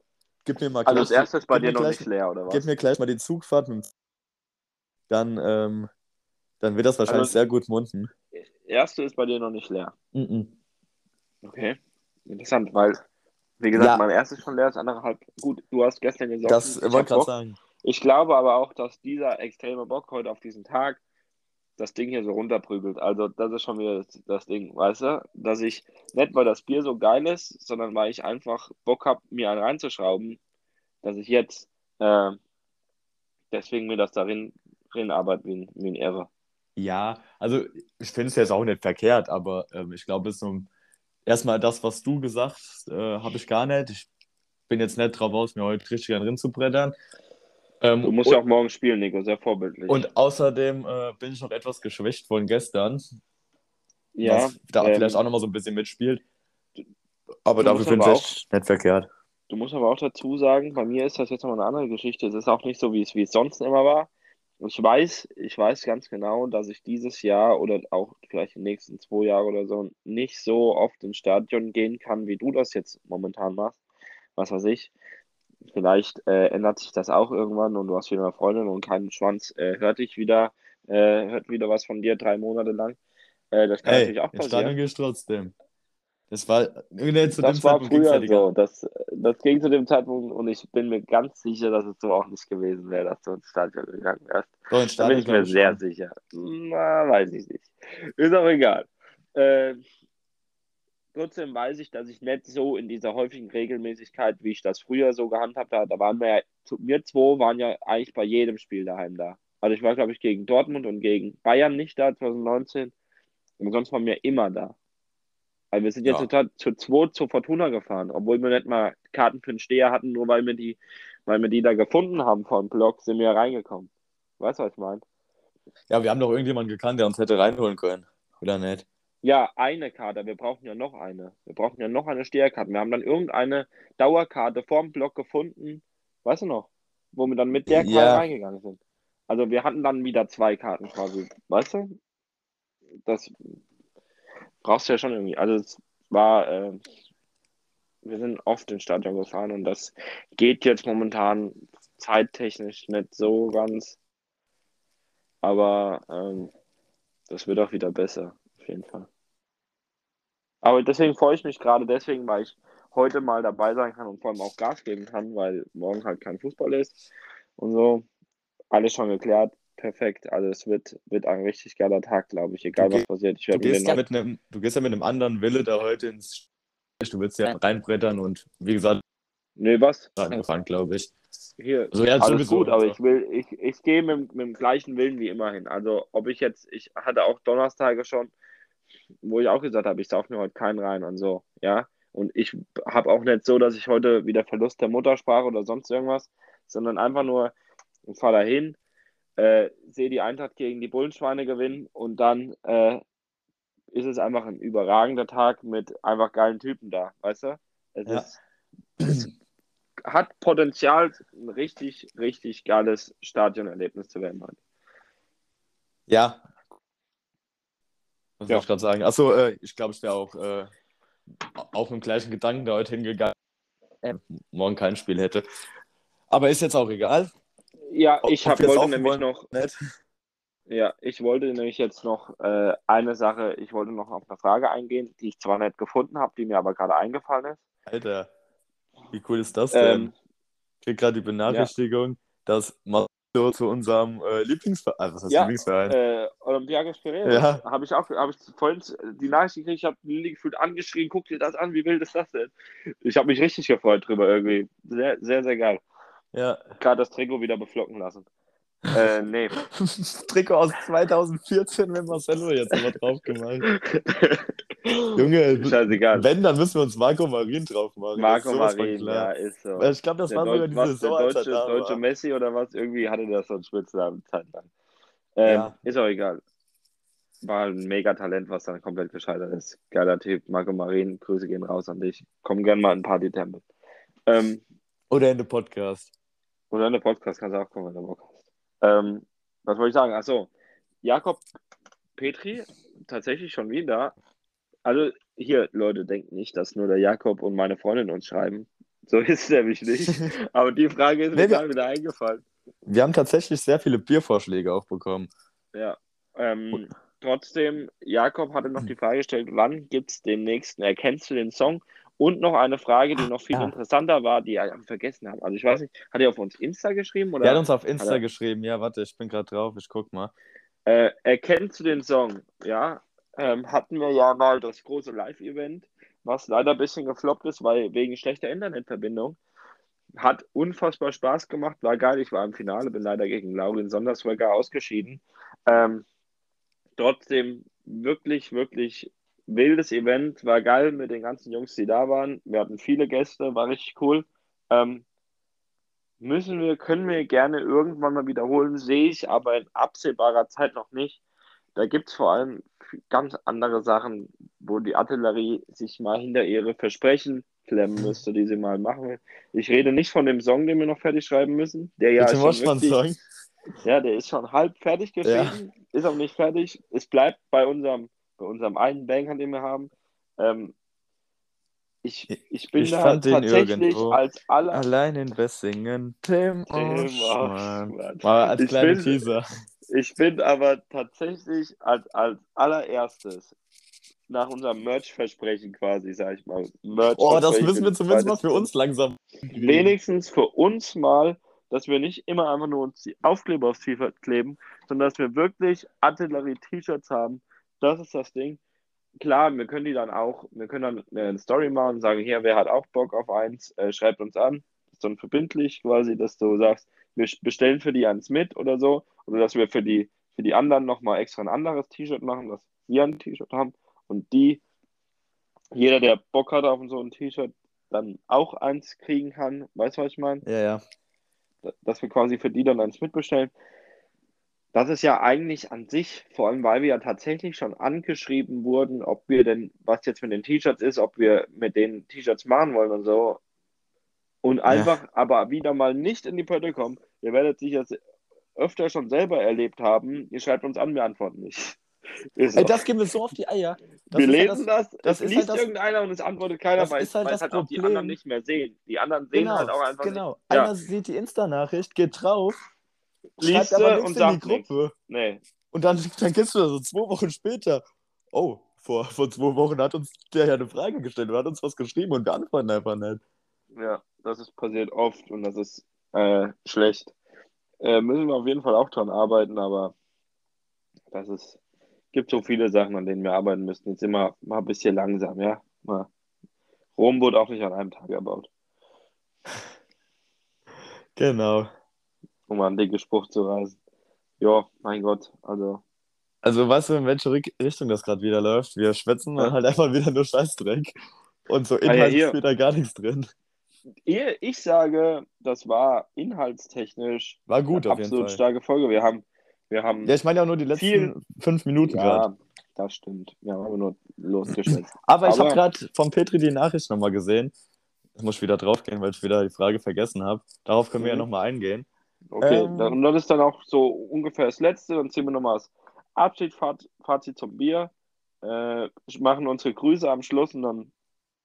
gib mir mal Also das erste ist bei dir noch gleich- nicht leer, oder was? Gib mir gleich mal die Zugfahrt, mit dem dann, ähm, dann wird das wahrscheinlich Also- sehr gut munden. erste ist bei dir noch nicht leer. Mhm. Okay. Interessant, weil, wie gesagt, Ja. mein erstes schon leer, das andere halb. Gut, du hast gestern gesagt, Das ich wollte hab gerade sagen. Ich glaube aber auch, dass dieser extreme Bock heute auf diesen Tag das Ding hier so runterprügelt. Also, das ist schon wieder das, das Ding, weißt du? Dass ich nicht, weil das Bier so geil ist, sondern weil ich einfach Bock habe, mir einen reinzuschrauben, dass ich jetzt äh, deswegen mir das darin drin arbeitet wie, ein- wie ein Irre. Ja, also ich finde es jetzt auch nicht verkehrt, aber ähm, ich glaube, so erstmal das, was du gesagt hast, äh, habe ich gar nicht. Ich bin jetzt nicht drauf aus, mir heute richtig drin zu brettern. Ähm, Du musst und, ja auch morgen spielen, Nico, sehr vorbildlich. und außerdem äh, bin ich noch etwas geschwächt von gestern, ja, was da ähm, vielleicht auch nochmal so ein bisschen mitspielt. Aber dafür finde ich echt nicht verkehrt. Du musst aber auch dazu sagen, bei mir ist das jetzt nochmal eine andere Geschichte. Es ist auch nicht so, wie es, wie es sonst immer war. Ich weiß, ich weiß ganz genau, dass ich dieses Jahr oder auch vielleicht die nächsten zwei Jahre oder so nicht so oft ins Stadion gehen kann, wie du das jetzt momentan machst. Was weiß ich. Vielleicht äh, ändert sich das auch irgendwann und du hast wieder eine Freundin und keinen Schwanz äh, hört dich wieder, äh, hört wieder was von dir drei Monate lang. Äh, das kann Ey, natürlich auch ins Stadion passieren. gehst trotzdem. Das war Das dem war Zeitpunkt ja früher so. Das, das ging zu dem Zeitpunkt und ich bin mir ganz sicher, dass es so auch nicht gewesen wäre, dass du ins Stadion gegangen wärst. Doch, ins Da bin Stadion ich mir sehr schon. sicher. Na, weiß ich nicht. Ist auch egal. Trotzdem weiß ich, dass ich nicht so in dieser häufigen Regelmäßigkeit, wie ich das früher so gehandhabt habe, da waren wir ja, wir zwei waren ja eigentlich bei jedem Spiel daheim da. Also ich war, glaube ich, gegen Dortmund und gegen Bayern nicht da 2019. Und sonst waren wir immer da. Also wir sind jetzt Ja. total zu zweit zur Fortuna gefahren, obwohl wir nicht mal Karten für den Steher hatten, nur weil wir die, weil wir die da gefunden haben vor dem Block, sind wir reingekommen. Weißt du, was ich meine? Ja, wir haben doch irgendjemanden gekannt, der uns hätte reinholen können. Oder nicht? Ja, eine Karte. Wir brauchen ja noch eine. Wir brauchen ja noch eine Steherkarte. Wir haben dann irgendeine Dauerkarte vorm Block gefunden. Weißt du noch? Wo wir dann mit der Karte Ja. reingegangen sind. Also wir hatten dann wieder zwei Karten quasi. Weißt du? Das brauchst du ja schon irgendwie. Also es war, äh, wir sind oft ins Stadion gefahren und das geht jetzt momentan zeittechnisch nicht so ganz. Aber ähm, das wird auch wieder besser, auf jeden Fall. Aber deswegen freue ich mich gerade deswegen, weil ich heute mal dabei sein kann und vor allem auch Gas geben kann, weil morgen halt kein Fußball ist und so. Alles schon geklärt, perfekt. Also es wird, wird ein richtig geiler Tag, glaube ich, egal Du was passiert. Ich Du werde mir gehst, ja mit einem, du gehst ja mit einem anderen Wille da heute ins Du willst ja reinbrettern und wie gesagt, nee, was? angefangen, glaube ich. Hier, Also, ja, alles gut, aber ich will, ich, ich gehe mit, mit dem gleichen Willen wie immer hin. Also ob ich jetzt, ich hatte auch Donnerstage schon, wo ich auch gesagt habe, ich sauf mir heute keinen rein und so, ja. Und ich habe auch nicht so, dass ich heute wieder Verlust der Muttersprache oder sonst irgendwas, sondern einfach nur, ich fahre dahin, äh, sehe die Eintracht gegen die Bullenschweine gewinnen und dann äh, ist es einfach ein überragender Tag mit einfach geilen Typen da, weißt du? Es Ja. ist, es hat Potenzial, ein richtig, richtig geiles Stadionerlebnis zu werden heute. Ja. Was Ja. ich gerade sagen? Achso, äh, ich glaube, ich wäre auch äh, auf dem gleichen Gedanken da heute hingegangen, äh, morgen kein Spiel hätte. Aber ist jetzt auch egal. Ja, Ob- ich hab, wollte nämlich wollen noch, Nicht? ja, ich wollte nämlich jetzt noch äh, eine Sache, ich wollte noch auf eine Frage eingehen, die ich zwar nicht gefunden habe, die mir aber gerade eingefallen ist. Alter, wie cool ist das denn? Ähm, Ich krieg gerade die Benachrichtigung, dass Marcelo zu unserem äh, Lieblingsverein, also was heißt Ja, Lieblingsverein? äh, Olympiakos Piraeus. Ja. Habe ich auch, habe ich vorhin die Nachricht gekriegt, ich habe Lilly gefühlt angeschrien, guck dir das an, wie wild ist das denn? Ich habe mich richtig gefreut drüber irgendwie. Sehr, sehr, sehr geil. Ja. Gerade das Trikot wieder beflocken lassen. Äh, nee. Trikot aus 2014 mit Marcelo jetzt immer drauf gemacht. Junge, Scheißegal. wenn, dann müssen wir uns Marco Marin drauf machen. Marco Das Marin, ja, ist so. Ich glaube, das Der, war sogar die was, der Saison, als er deutsche, da deutsche. Messi oder was, irgendwie hatte der so einen Spitznamen Zeit lang. Ähm, Ja. Ist auch egal. war ein Megatalent, was dann komplett gescheitert ist. Geiler Typ, Marco Marin, Grüße gehen raus an dich. Komm gerne mal in Party-Tempel. Ähm, Oder in den Podcast. oder in der Podcast kannst du auch kommen, wenn du Bock hast. Ähm, was wollte ich sagen? Achso, Jakob Petri, tatsächlich schon wieder. Also hier, Leute, denkt nicht, dass nur der Jakob und meine Freundin uns schreiben. So ist es nämlich nicht. Aber die Frage ist mir Nee, gerade wieder eingefallen. Wir haben tatsächlich sehr viele Biervorschläge auch bekommen. Ja. Ähm, trotzdem, Jakob hatte noch die Frage gestellt, wann gibt es den nächsten? Erkennst du den Song? Und noch eine Frage, die noch viel ja. interessanter war, die ich vergessen habe. Also ich weiß nicht, hat er auf uns Insta geschrieben oder? Er hat uns auf Insta er- geschrieben. Ja, warte, ich bin gerade drauf. Ich guck mal. Äh, erkennst du den Song? Ja, ähm, hatten wir ja mal das große Live-Event, was leider ein bisschen gefloppt ist, weil wegen schlechter Internetverbindung. Hat unfassbar Spaß gemacht, war geil. Ich war im Finale, bin leider gegen Laurin Sonderswegger ausgeschieden. Ähm, trotzdem wirklich, wirklich wildes Event, war geil mit den ganzen Jungs, die da waren. Wir hatten viele Gäste, war richtig cool. Ähm, müssen wir, können wir gerne irgendwann mal wiederholen, sehe ich aber in absehbarer Zeit noch nicht. Da gibt es vor allem ganz andere Sachen, wo die Artillerie sich mal hinter ihre Versprechen klemmen müsste, die sie mal machen will. Ich rede nicht von dem Song, den wir noch fertig schreiben müssen. Der ja schon wirklich, Moschmann-Song. ja, der ist schon halb fertig geschrieben, ist auch nicht fertig. Es bleibt bei unserem, bei unserem einen Banger, den wir haben. Ähm, ich, ich bin Ich da fand den tatsächlich irgendwo. als aller Allein in Bessingen. Tim Tim Oschmann. Mal als Ich kleiner bin- Teaser. Ich bin aber tatsächlich als, als allererstes nach unserem Merch-Versprechen quasi, sag ich mal. Merch Oh, das müssen wir zumindest mal für uns langsam. Wenigstens für uns mal, dass wir nicht immer einfach nur uns die Aufkleber aufs T-Shirt kleben, sondern dass wir wirklich Artillerie-T-Shirts haben. Das ist das Ding. Klar, wir können die dann auch, wir können dann eine Story machen und sagen, hier, wer hat auch Bock auf eins, äh, schreibt uns an. Das ist dann verbindlich quasi, dass du sagst, wir bestellen für die eins mit oder so. Oder dass wir für die, für die anderen nochmal extra ein anderes T-Shirt machen, dass wir ein T-Shirt haben und die, jeder, der Bock hat auf so ein T-Shirt, dann auch eins kriegen kann. Weißt du, was ich meine? Ja, ja. Dass wir quasi für die dann eins mitbestellen. Das ist ja eigentlich an sich, vor allem weil wir ja tatsächlich schon angeschrieben wurden, ob wir denn, was jetzt mit den T-Shirts ist, ob wir mit den T-Shirts machen wollen und so. Und einfach aber wieder mal nicht in die Pötte kommen. Ihr werdet sich jetzt öfter schon selber erlebt haben. Ihr schreibt uns an, wir antworten nicht. Ist Ey, so. das geht mir so auf die Eier. Das wir halt lesen das, das es ist liest halt das- irgendeiner und es antwortet keiner, das weil, ist halt weil das es halt auch die anderen nicht mehr sehen. Die anderen sehen Genau, halt auch einfach genau. nicht. Ja. Einer sieht die Insta-Nachricht, geht drauf, Liest nichts und in die Gruppe. Nee. Und dann, dann gehst du da so zwei Wochen später. Oh, vor, vor zwei Wochen hat uns der ja eine Frage gestellt und hat uns was geschrieben und wir antworten einfach nicht. Ja, das ist passiert oft und das ist äh, schlecht. Äh, müssen wir auf jeden Fall auch dran arbeiten, aber das ist, gibt so viele Sachen, an denen wir arbeiten müssen. Jetzt immer mal ein bisschen langsam, ja. Mal. Rom wurde auch nicht an einem Tag erbaut, Genau. Um mal einen dicken Spruch zu reißen. Ja, mein Gott, also Also weißt du, in welche Richtung das gerade wieder läuft? Wir schwätzen dann Ja. halt einfach wieder nur Scheißdreck. Und so Ah, ja, inhaltlich ist wieder gar nichts drin. ich, ich sage, das war inhaltstechnisch War gut eine absolut starke Folge. Wir haben, wir haben Ja, ich meine ja auch nur die letzten Viel- fünf Minuten gerade. ja, das stimmt. Wir haben aber nur losgeschwätzt. Aber ich Aber- habe gerade von Petri die Nachricht nochmal gesehen. Jetzt muss ich wieder draufgehen, weil ich wieder die Frage vergessen habe. Darauf können wir ja Mhm. nochmal eingehen. Okay, Ähm. dann, und das ist dann auch so ungefähr das Letzte. Dann ziehen wir nochmal das Abschied, Faz- Fazit zum Bier. Äh, machen unsere Grüße am Schluss und dann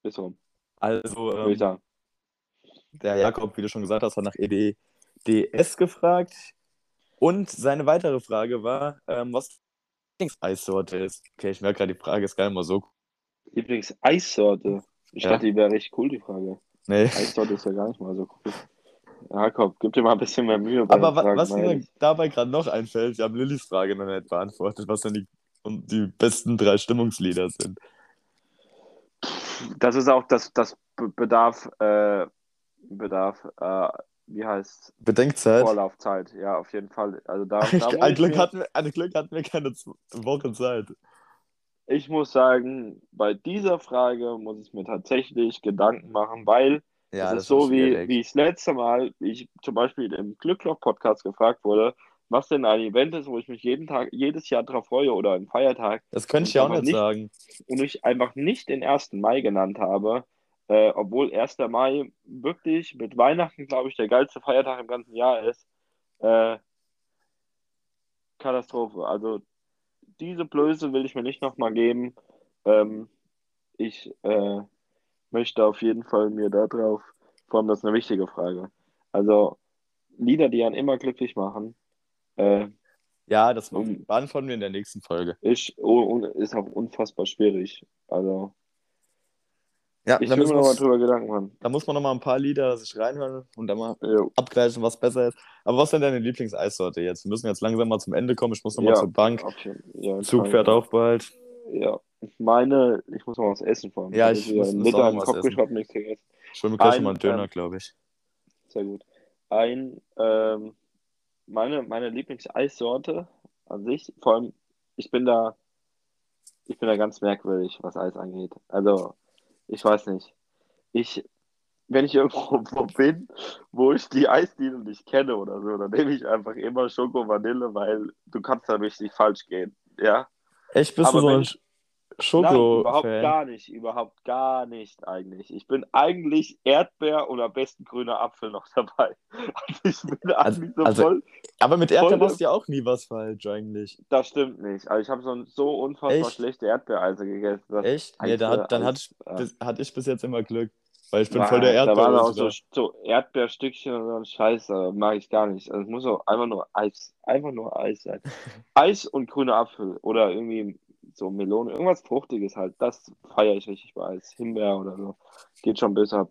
bis rum, Also, ich ähm, sagen. der Jakob, wie du schon gesagt hast, hat nach EDS gefragt. Und seine weitere Frage war, ähm, was die Lieblingseissorte ist. Okay, ich merke gerade, die Frage ist gar nicht mal so. Lieblings-Eissorte. Ich Ja. dachte, die wäre richtig cool, die Frage. Nee. Eissorte ist ja gar nicht mal so cool. Jakob, gib dir mal ein bisschen mehr Mühe Aber wa Fragen, was mir dabei gerade noch einfällt, wir haben Lillys Frage noch nicht beantwortet, was dann die, die besten drei Stimmungslieder sind. Das ist auch das, das Be- Bedarf, äh, Bedarf, äh, wie heißt Bedenkzeit. Vorlaufzeit, ja, auf jeden Fall. Also da, da ein, Glück mir- hatten wir, ein Glück hatten wir keine Woche Zeit. Ich muss sagen, bei dieser Frage muss ich mir tatsächlich Gedanken machen, weil Ja, es das ist so, ist wie, wie ich das letzte Mal, wie ich zum Beispiel im Glückloch-Podcast gefragt wurde, was denn ein Event ist, wo ich mich jeden Tag, jedes Jahr drauf freue oder ein Feiertag. Das könnte ich ja auch nicht- sagen. Und ich einfach nicht den 1. Mai genannt habe, äh, obwohl 1. Mai wirklich mit Weihnachten, glaube ich, der geilste Feiertag im ganzen Jahr ist. Äh, Katastrophe. Also diese Blöße will ich mir nicht nochmal geben. Ähm, ich äh, möchte auf jeden Fall mir da drauf, vor allem das ist eine wichtige Frage. Also Lieder, die einen immer glücklich machen, äh, Ja, das Um- beantworten wir in der nächsten Folge. ist, oh, ist auch unfassbar schwierig. Also Ja, ich will mir nochmal drüber Gedanken machen. da muss man noch mal ein paar Lieder sich reinhören und dann mal Jo. abgleichen, was besser ist. Aber was ist denn deine Lieblingseissorte jetzt? Wir müssen jetzt langsam mal zum Ende kommen. Ich muss noch mal Ja, zur Bank. jeden- ja, Zug fährt auch bald. Ja. Meine, ich muss noch was essen vor allem. Ja, ich wieder muss- im Kopf geschraubt, nichts gegessen. Schon gleich Ein, schon mal einen Döner, ähm, glaube ich. Sehr gut. Ein, ähm, meine, meine Lieblingseissorte an sich, vor allem, ich bin da, ich bin da ganz merkwürdig, was Eis angeht. Also, ich weiß nicht. Ich, wenn ich irgendwo wo bin, wo ich die Eisdiele nicht kenne oder so, dann nehme ich einfach immer Schoko Vanille, weil du kannst da richtig falsch gehen. Ja. Echt, bist aber du so ein ich- Nein, überhaupt Schoko-Fan? gar nicht, überhaupt gar nicht eigentlich. Ich bin eigentlich Erdbeer am besten grüner Apfel noch dabei. Also ich bin Also- eigentlich so also- voll, Aber mit Erdbeer machst du ja auch nie was falsch eigentlich. das stimmt nicht. Also ich habe so, so unfassbar Echt? schlechte Erdbeereise gegessen. dass Echt? Nee, da hat, dann hatte ich, Eis- bis, hatte ich bis jetzt immer Glück. Weil ich bin Nein, voll der Da waren auch Erdbeer. so, so Erdbeerstückchen und so ein Scheiß, mag ich gar nicht. Also es muss auch einfach nur Eis, einfach nur Eis sein. Eis und grüner Apfel oder irgendwie so Melone, irgendwas Fruchtiges halt. Das feiere ich richtig bei Eis. Himbeer oder so. Geht schon besser.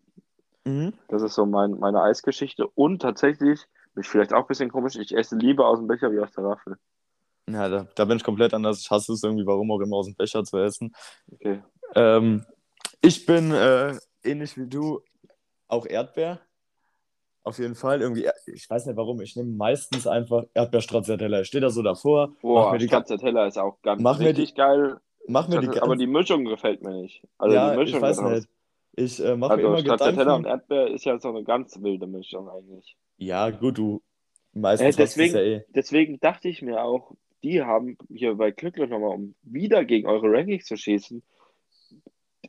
Mhm. Das ist so mein, meine Eisgeschichte. Und tatsächlich, ist vielleicht auch ein bisschen komisch, ich esse lieber aus dem Becher wie aus der Waffel. Ja, da, da bin ich komplett anders. Ich hasse es irgendwie, warum auch immer, aus dem Becher zu essen. Okay. Ähm, ich bin äh, ähnlich wie du auch Erdbeer. Auf jeden Fall. Irgendwie, ich weiß nicht warum, ich nehme meistens einfach Erdbeerstracciatella. Ich stehe da so davor, Boah, mir die, Stracciatella ist auch ganz Mach mir richtig geil. mach mir die aber die Mischung gefällt mir nicht. Also ja, die Mischung ich weiß nicht. Ich äh, mache mir Also immer Stracciatella und Gedanken. Erdbeer ist ja so eine ganz wilde Mischung eigentlich. Ja, gut, du meistens Äh, du es deswegen- ja eh. Deswegen dachte ich mir auch, die haben hier bei Glücklich nochmal, um wieder gegen eure Rankings zu schießen,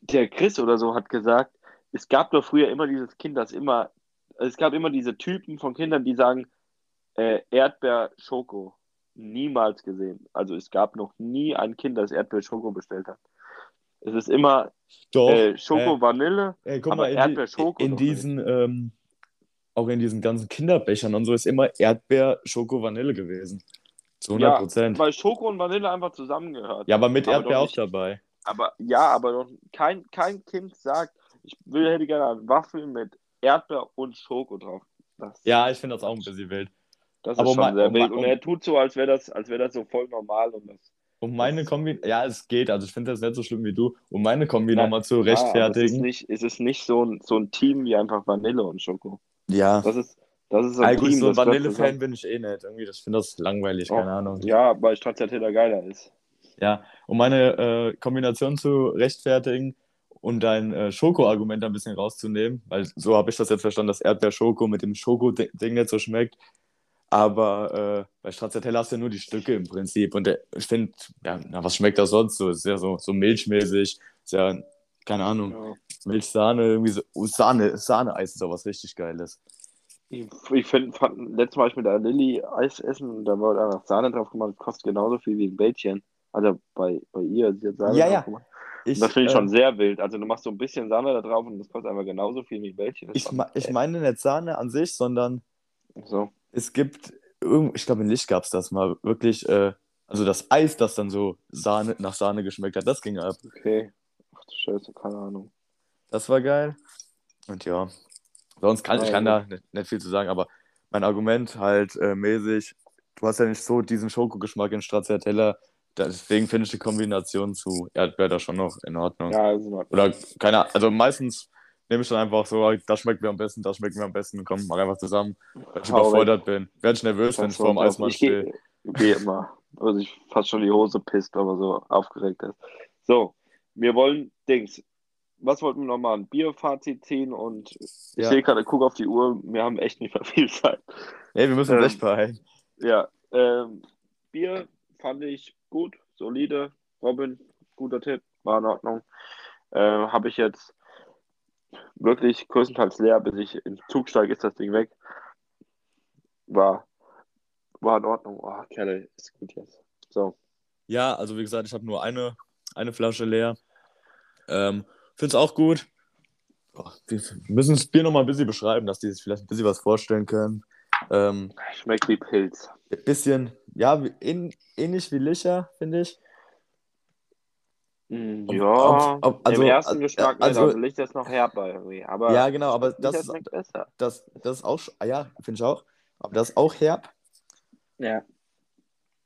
der Chris oder so hat gesagt, es gab doch früher immer dieses Kind, das immer, es gab immer diese Typen von Kindern, die sagen, äh, Erdbeer, Schoko. Niemals gesehen. Also es gab noch nie ein Kind, das Erdbeer, Schoko bestellt hat. Es ist immer Doch. äh, Schoko, äh, Vanille. Guck Aber mal, in, Erdbeer, Schoko in diesen, ähm, auch in diesen ganzen Kinderbechern und so ist immer Erdbeer, Schoko, Vanille gewesen. Zu 100 Ja, Prozent. weil Schoko und Vanille einfach zusammengehört. Ja, aber mit aber Erdbeer auch nicht- dabei. Aber ja, aber doch kein, kein Kind sagt, ich will, hätte gerne eine Waffel mit Erdbeer und Schoko drauf. Das, Ja, ich finde das auch ein bisschen wild. das ist aber schon mein- sehr wild. Und er tut so, als wäre das, als wäre das so voll normal und das. Um meine Kombi, ja, es geht, also ich finde das nicht so schlimm wie du, um meine Kombi Ja, nochmal zu Ja, aber es ist rechtfertigen. nicht, es ist nicht so ein, so ein Team wie einfach Vanille und Schoko. Ja, Das ist, das ist so ein gut, Team, so ein Vanille-Fan bin ich eh nicht. Irgendwie, das- ich finde das langweilig, Oh, keine Ahnung. Ja, weil Stracciatella geiler ist. Ja, um meine äh, Kombination zu rechtfertigen und dein äh, Schoko-Argument ein bisschen rauszunehmen, weil so habe ich das jetzt verstanden, dass Erdbeer-Schoko mit dem Schoko-Ding nicht so schmeckt. Aber äh, bei Stracciatella hast du ja nur die Stücke im Prinzip. Und der, ich finde, ja, na, was schmeckt das sonst so? Ist ja so, so milchmäßig. Ist ja, keine Ahnung, Ja. Milch-Sahne, irgendwie so. Oh, Sahne, Sahne-Eis ist doch was richtig Geiles. Ich, ich finde, letztes Mal war ich mit der Lilly Eis essen und da wurde einfach Sahne drauf gemacht. Das kostet genauso viel wie ein Bällchen. Also bei, bei ihr, sie hat Sahne Ja, drauf ja. gemacht. Ich, das finde ich äh, schon sehr wild. Also du machst so ein bisschen Sahne da drauf und das kostet einfach genauso viel wie Bällchen. Ich, ich meine nicht Sahne an sich, sondern so. es gibt, ich glaube in Licht gab es das mal, wirklich, äh, also das Eis, das dann so Sahne, nach Sahne geschmeckt hat, das ging ab. Okay. Ach du Scheiße, keine Ahnung. Das war geil. Und ja, sonst kann ich kann da nicht, nicht viel zu sagen, aber mein Argument halt äh, mäßig, du hast ja nicht so diesen Schokogeschmack in Stracciatella, deswegen finde ich die Kombination zu Erdbeer da schon noch in Ordnung. Ja, ist in Ordnung. Oder keine Ahnung, also meistens nehme ich dann einfach so, das schmeckt mir am besten, das schmeckt mir am besten, komm, mach einfach zusammen, weil ich überfordert bin. Werde ich nervös, wenn ich vor dem Eismann ich stehe. gehe geh immer. Also ich fast schon die Hose pisst, aber so aufgeregt ist. So, wir wollen Dings. Was wollten wir noch machen? Bierfazit ziehen und ich Ja. sehe gerade, guck auf die Uhr, wir haben echt nicht mehr viel Zeit. Ey, wir müssen Ähm, echt beeilen. Ja, Ähm, Bier fand ich gut, solide. Robin, guter Tipp, war in Ordnung. Äh, Habe ich jetzt wirklich größtenteils leer, bis ich im Zug steige, ist das Ding weg. War, war in Ordnung. Oh, Kerle, ist gut jetzt. So. Ja, also wie gesagt, ich habe nur eine, eine Flasche leer. Ähm, Finde es auch gut. Boah, wir müssen das Bier nochmal ein bisschen beschreiben, dass die sich vielleicht ein bisschen was vorstellen können. Ähm, Schmeckt wie Pilz. Ein bisschen, ja, ähn, ähnlich wie Licher, finde ich. Ob- Ja, ob- ob- also- im ersten also- Geschmack also- also, Licht ist noch herber irgendwie. Aber Ja, genau, aber das ist, besser. das, das ist auch, ah ja, finde ich auch. Aber das ist auch herb. Ja.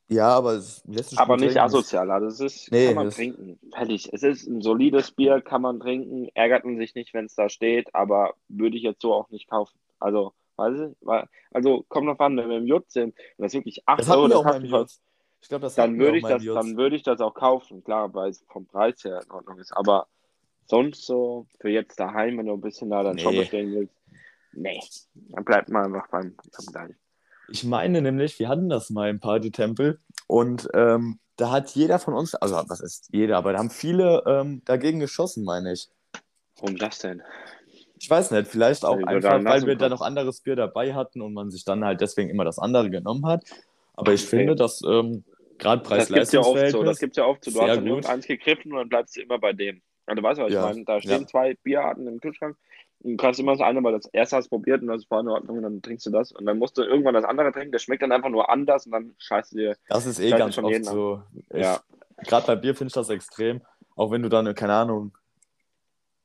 Ja, aber es lässt sich Aber nicht trinken. asozial. Also es ist, Nee, kann man das- trinken. Fertig. Es ist ein solides Bier, kann man trinken. Ärgert man sich nicht, wenn es da steht, aber würde ich jetzt so auch nicht kaufen. Also, weil, also kommt noch an, wenn wir im Jut sind und das wirklich 8 Das Euro kostet, Jutz. Ich glaube, das dann würde ich das, im Jutz. dann würde ich das auch kaufen, klar, weil es vom Preis her in Ordnung ist. Aber sonst so für jetzt daheim, wenn du ein bisschen da dein Nee. Shop bestellen willst, nee, dann bleibt man einfach beim, beim gleichen. Ich meine nämlich, wir hatten das mal im Party-Tempel und ähm, da hat jeder von uns, also was ist jeder, aber da haben viele ähm, dagegen geschossen, meine ich. Warum das denn? Ich weiß nicht, vielleicht auch einfach, da weil wir da können. noch anderes Bier dabei hatten und man sich dann halt deswegen immer das andere genommen hat. Aber ich Okay. finde, dass ähm, gerade Das gibt's ja oft so. Das gibt's ja oft so. Du hast dann gut. irgendeins gegriffen und dann bleibst du immer bei dem. Also, du weißt, was ich Ja, meine. Da stehen ja. zwei Bierarten im Kühlschrank. Und du kannst immer das eine, weil das erste hast probiert und das war in Ordnung und dann trinkst du das. Und dann musst du irgendwann das andere trinken. Das schmeckt dann einfach nur anders und dann scheißt du dir. Das ist eh ganz oft so. Ich, Ja. Gerade bei Bier finde ich das extrem. Auch wenn du dann, keine Ahnung,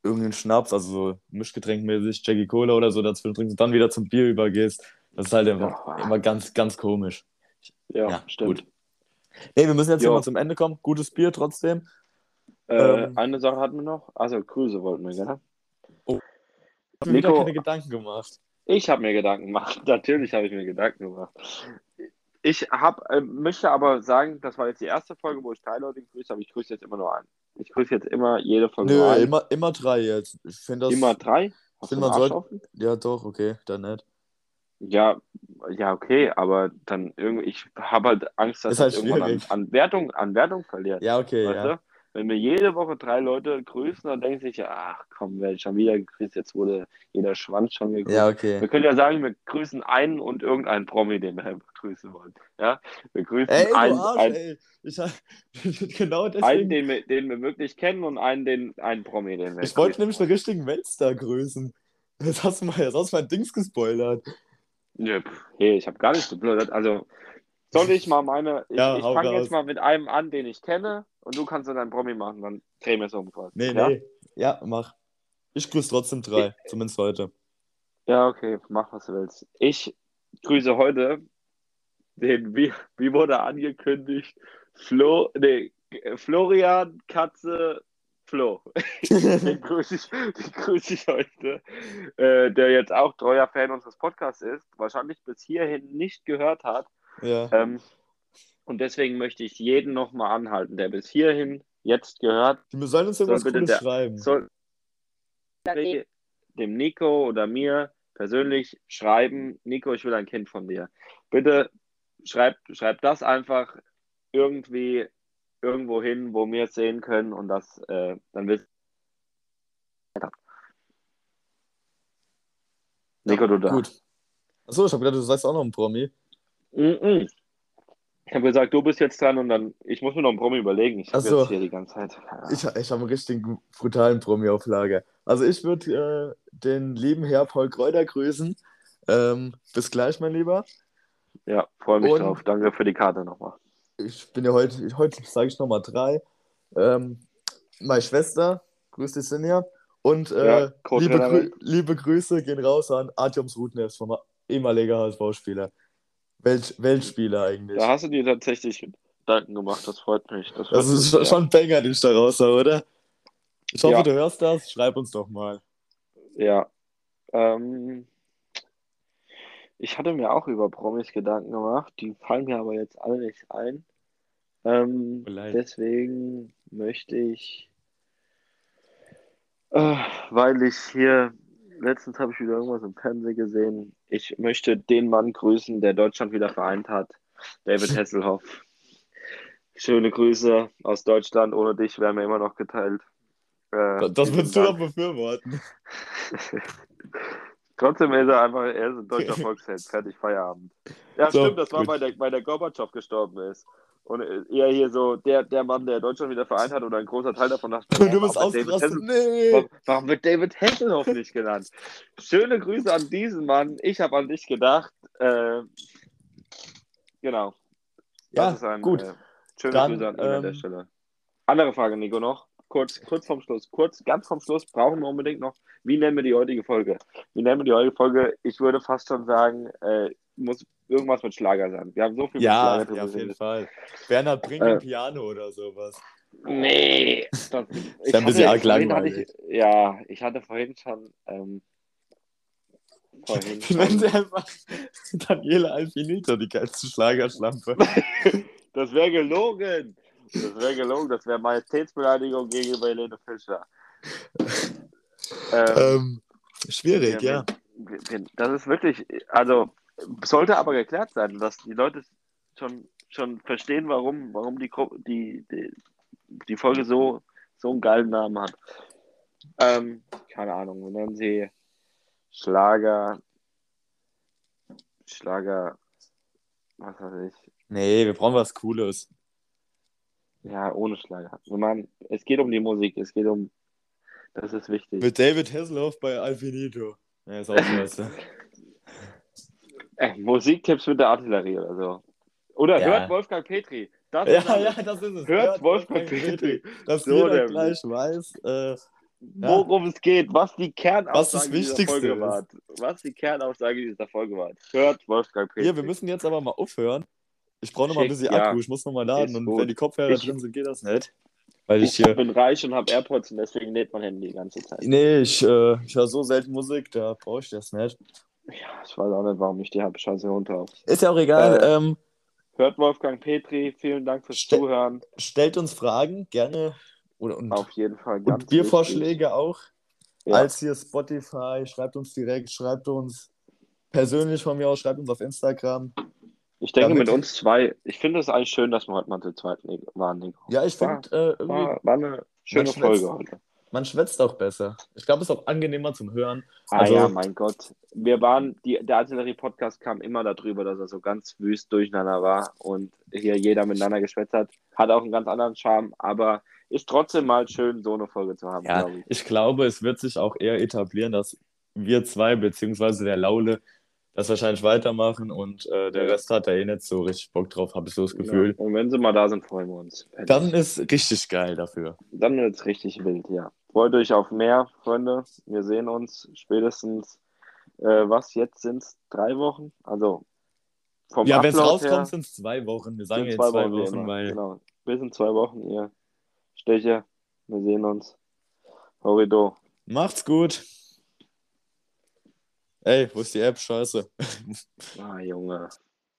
irgendeinen Schnaps, also so Mischgetränkmäßig, Jackie Cola oder so dazwischen trinkst und dann wieder zum Bier übergehst. Das ist halt einfach Ja. immer ganz, ganz komisch. Ja, Ja, stimmt. gut. Nee, wir müssen jetzt mal zum Ende kommen. Gutes Bier trotzdem. Äh, Ähm. eine Sache hatten wir noch. Also, Grüße wollten wir, gell? Ich habe mir Nico- keine Gedanken gemacht. Ich habe mir Gedanken gemacht. Natürlich habe ich mir Gedanken gemacht. Ich hab, äh, möchte aber sagen, das war jetzt die erste Folge, wo ich drei Leute gegrüßt habe. Ich grüße jetzt immer nur einen. Ich grüße jetzt immer jede Folge nur Nö, immer, immer drei jetzt. Ich das. Immer drei? Hast find, man sollte-? Ja, doch, okay, dann nicht. Ja, ja, okay, aber dann irgendwie, ich habe halt Angst, dass Ist halt das irgendwann an, an Wertung, an Wertung verliert. Ja, okay, ja. Wenn wir jede Woche drei Leute grüßen, dann denkt sich, ach komm, werde ich schon wieder gegrüßt, jetzt wurde jeder Schwanz schon gegrüßt. Ja, Wir okay. können ja sagen, wir grüßen einen und irgendeinen Promi, den wir grüßen wollen. Ja? Wir grüßen Ey, einen, Arsch, einen. Ich, hab- genau einen den, wir, den wir wirklich kennen und einen, den, einen Promi, den wir Ich wollte nämlich den richtigen Weltstar grüßen. Jetzt hast du mal, jetzt hast du mein Dings gespoilert. Pff, hey, ich habe gar nicht geblödert. Also, soll ich mal meine. Ich, Ja, ich fange jetzt mal mit einem an, den ich kenne, und du kannst dann deinen Promi machen, dann drehen wir es um. quasi. Nee, ja? nee. Ja, mach. Ich grüße trotzdem drei, zumindest heute. Ja, okay, mach was du willst. Ich grüße heute den, wie, wie wurde angekündigt, Flo, nee, Florian Katze Flo. den grüße ich, den grüße ich heute, äh, der jetzt auch treuer Fan unseres Podcasts ist, wahrscheinlich bis hierhin nicht gehört hat. Ja. Ähm, und deswegen möchte ich jeden nochmal anhalten, der bis hierhin jetzt gehört, Wir sollen uns irgendwas Soll Cooles der- schreiben. soll dem Nico oder mir persönlich schreiben, Nico, ich will ein Kind von dir. Bitte schreib, schreib das einfach irgendwie irgendwo hin, wo wir es sehen können und das äh, dann wissen. Nico, du da. Gut. Achso, ich habe gedacht, du sagst auch noch einen Promi. Mhm. Ich habe gesagt, du bist jetzt dran und dann, ich muss mir noch einen Promi überlegen. Ich habe so. jetzt hier die ganze Zeit. Ich, ich habe einen richtig brutalen Promi auf Lager. Also ich würde äh, den lieben Herr Paul Kräuter grüßen. Ähm, bis gleich, mein Lieber. Ja, freue mich Und- drauf. Danke für die Karte nochmal. Ich bin ja heute, heute sage ich nochmal drei. Ähm, meine Schwester, grüß dich, Sinja. Und äh, Ja, liebe. Grü liebe Grüße gehen raus an Artjoms Rudnevs, vom ehemaliger HSV-Spieler. Welt Weltspieler eigentlich. Da hast du dir tatsächlich Gedanken gemacht. Das freut mich. Das, freut das ist mich schon, ein Banger, den ich da raushau, oder? Ich hoffe, Ja. du hörst das. Schreib uns doch mal. Ja. Ähm, ich hatte mir auch über Promis Gedanken gemacht. Die fallen mir aber jetzt alle nicht ein. Ähm, deswegen möchte ich, äh, weil ich hier, letztens habe ich wieder irgendwas im Fernsehen gesehen, ich möchte den Mann grüßen, der Deutschland wieder vereint hat. David Hasselhoff. Schöne Grüße aus Deutschland. Ohne dich wären wir immer noch geteilt. Äh, das würdest du doch befürworten. Trotzdem ist er einfach, er ist ein deutscher Volksheld. Fertig, Feierabend. Ja, so, stimmt, das war, weil der, weil der Gorbatschow gestorben ist. Und eher hier so der, der Mann, der Deutschland wieder vereint hat oder ein großer Teil davon dachte, du bist ausgerastet. Nee. Warum, warum wird David Hasselhoff nicht genannt? Schöne Grüße an diesen Mann. Ich habe an dich gedacht. Äh, genau. Ja, ein, gut. Äh, schöne Dann, Grüße an ihn ähm, an der ähm, Stelle. Andere Frage, Nico, noch. Kurz, kurz vorm Schluss. Kurz, ganz vom Schluss brauchen wir unbedingt noch, wie nennen wir die heutige Folge? Wie nennen wir die heutige Folge? Ich würde fast schon sagen, äh, muss irgendwas mit Schlager sein. Wir haben so viel ja, mit Schlager Ja, auf jeden Fall. Bernhard bringt äh, ein Piano oder sowas. Nee. Das, ist ein bisschen arg langweilig. Ich, ja, ich hatte vorhin schon. Ähm, vorhin Nennen Sie einfach Daniela Alfinito, die geilste Schlagerschlampe. das wäre gelogen. Das wäre gelogen. Das wäre Majestätsbeleidigung gegenüber Helene Fischer. Ähm, ähm, schwierig, ja. Das ist wirklich, also sollte aber geklärt sein, dass die Leute schon, schon verstehen, warum, warum die, die, die, die Folge so, so einen geilen Namen hat. Ähm, keine Ahnung, wir nennen sie Schlager. Schlager. Was weiß ich. Nee, wir brauchen was Cooles. Ja, ohne Schlager. Ich meine, es geht um die Musik, es geht um. Das ist wichtig. Mit David Hasselhoff bei Alfinito. Ja, ist auch scheiße. Musiktipps mit der Artillerie oder so. Oder ja. hört Wolfgang Petri. Das ja, ja, das ist es. Hört, hört Wolfgang, Wolfgang Petri. Dass so jeder gleich weiß, äh, worum ja. es geht, was die Kernaussage dieser Folge ist. war. Was die Kernaussage dieser Folge war. Hört Wolfgang Petri. Ja, wir müssen jetzt aber mal aufhören. Ich brauche noch mal ein bisschen ja. Akku, ich muss noch mal laden. und wenn die Kopfhörer ich, drin sind, geht das nicht. Weil ich, ich hier... bin reich und habe AirPods und deswegen lädt mein Handy die ganze Zeit. Nee, ich, äh, ich höre so selten Musik, da brauche ich das nicht. Ja, ich weiß auch nicht, warum ich die habe. Scheiße runter. Ist ja auch egal. Äh, ähm, hört Wolfgang Petri, vielen Dank fürs ste Zuhören. Stellt uns Fragen, gerne. Oder, und, Auf jeden Fall. Ganz und Biervorschläge auch. Ja. Als hier Spotify, schreibt uns direkt, schreibt uns persönlich von mir aus, schreibt uns auf Instagram. Ich denke Damit, mit uns zwei, ich finde es eigentlich schön, dass wir heute mal zu zweit waren. Ja, ich finde, äh, war, war, eine schöne Folge heute man schwätzt auch besser. Ich glaube, es ist auch angenehmer zum Hören. Ah also, ja, mein Gott. Wir waren, die, der Artillerie-Podcast kam immer darüber, dass er so ganz wüst durcheinander war und hier jeder miteinander geschwätzt hat. Hat auch einen ganz anderen Charme, aber ist trotzdem mal schön, so eine Folge zu haben. Ja, glaub ich. ich glaube, es wird sich auch eher etablieren, dass wir zwei, beziehungsweise der Laule, das wahrscheinlich weitermachen und äh, der Rest hat da eh nicht so richtig Bock drauf, habe ich so das Gefühl. Ja. Und wenn sie mal da sind, freuen wir uns. Dann ist richtig geil dafür. Dann wird es richtig wild, ja. Freut euch auf mehr, Freunde. Wir sehen uns spätestens, äh, was jetzt sind es? Drei Wochen? Also vom Ja, wenn es rauskommt, sind es zwei Wochen. Wir sagen jetzt zwei, zwei Wochen, Wochen weil. Genau. Bis in zwei Wochen, ihr Stecher. Wir sehen uns. Horrido. Macht's gut. Ey, wo ist die App? Scheiße. Ah, Junge.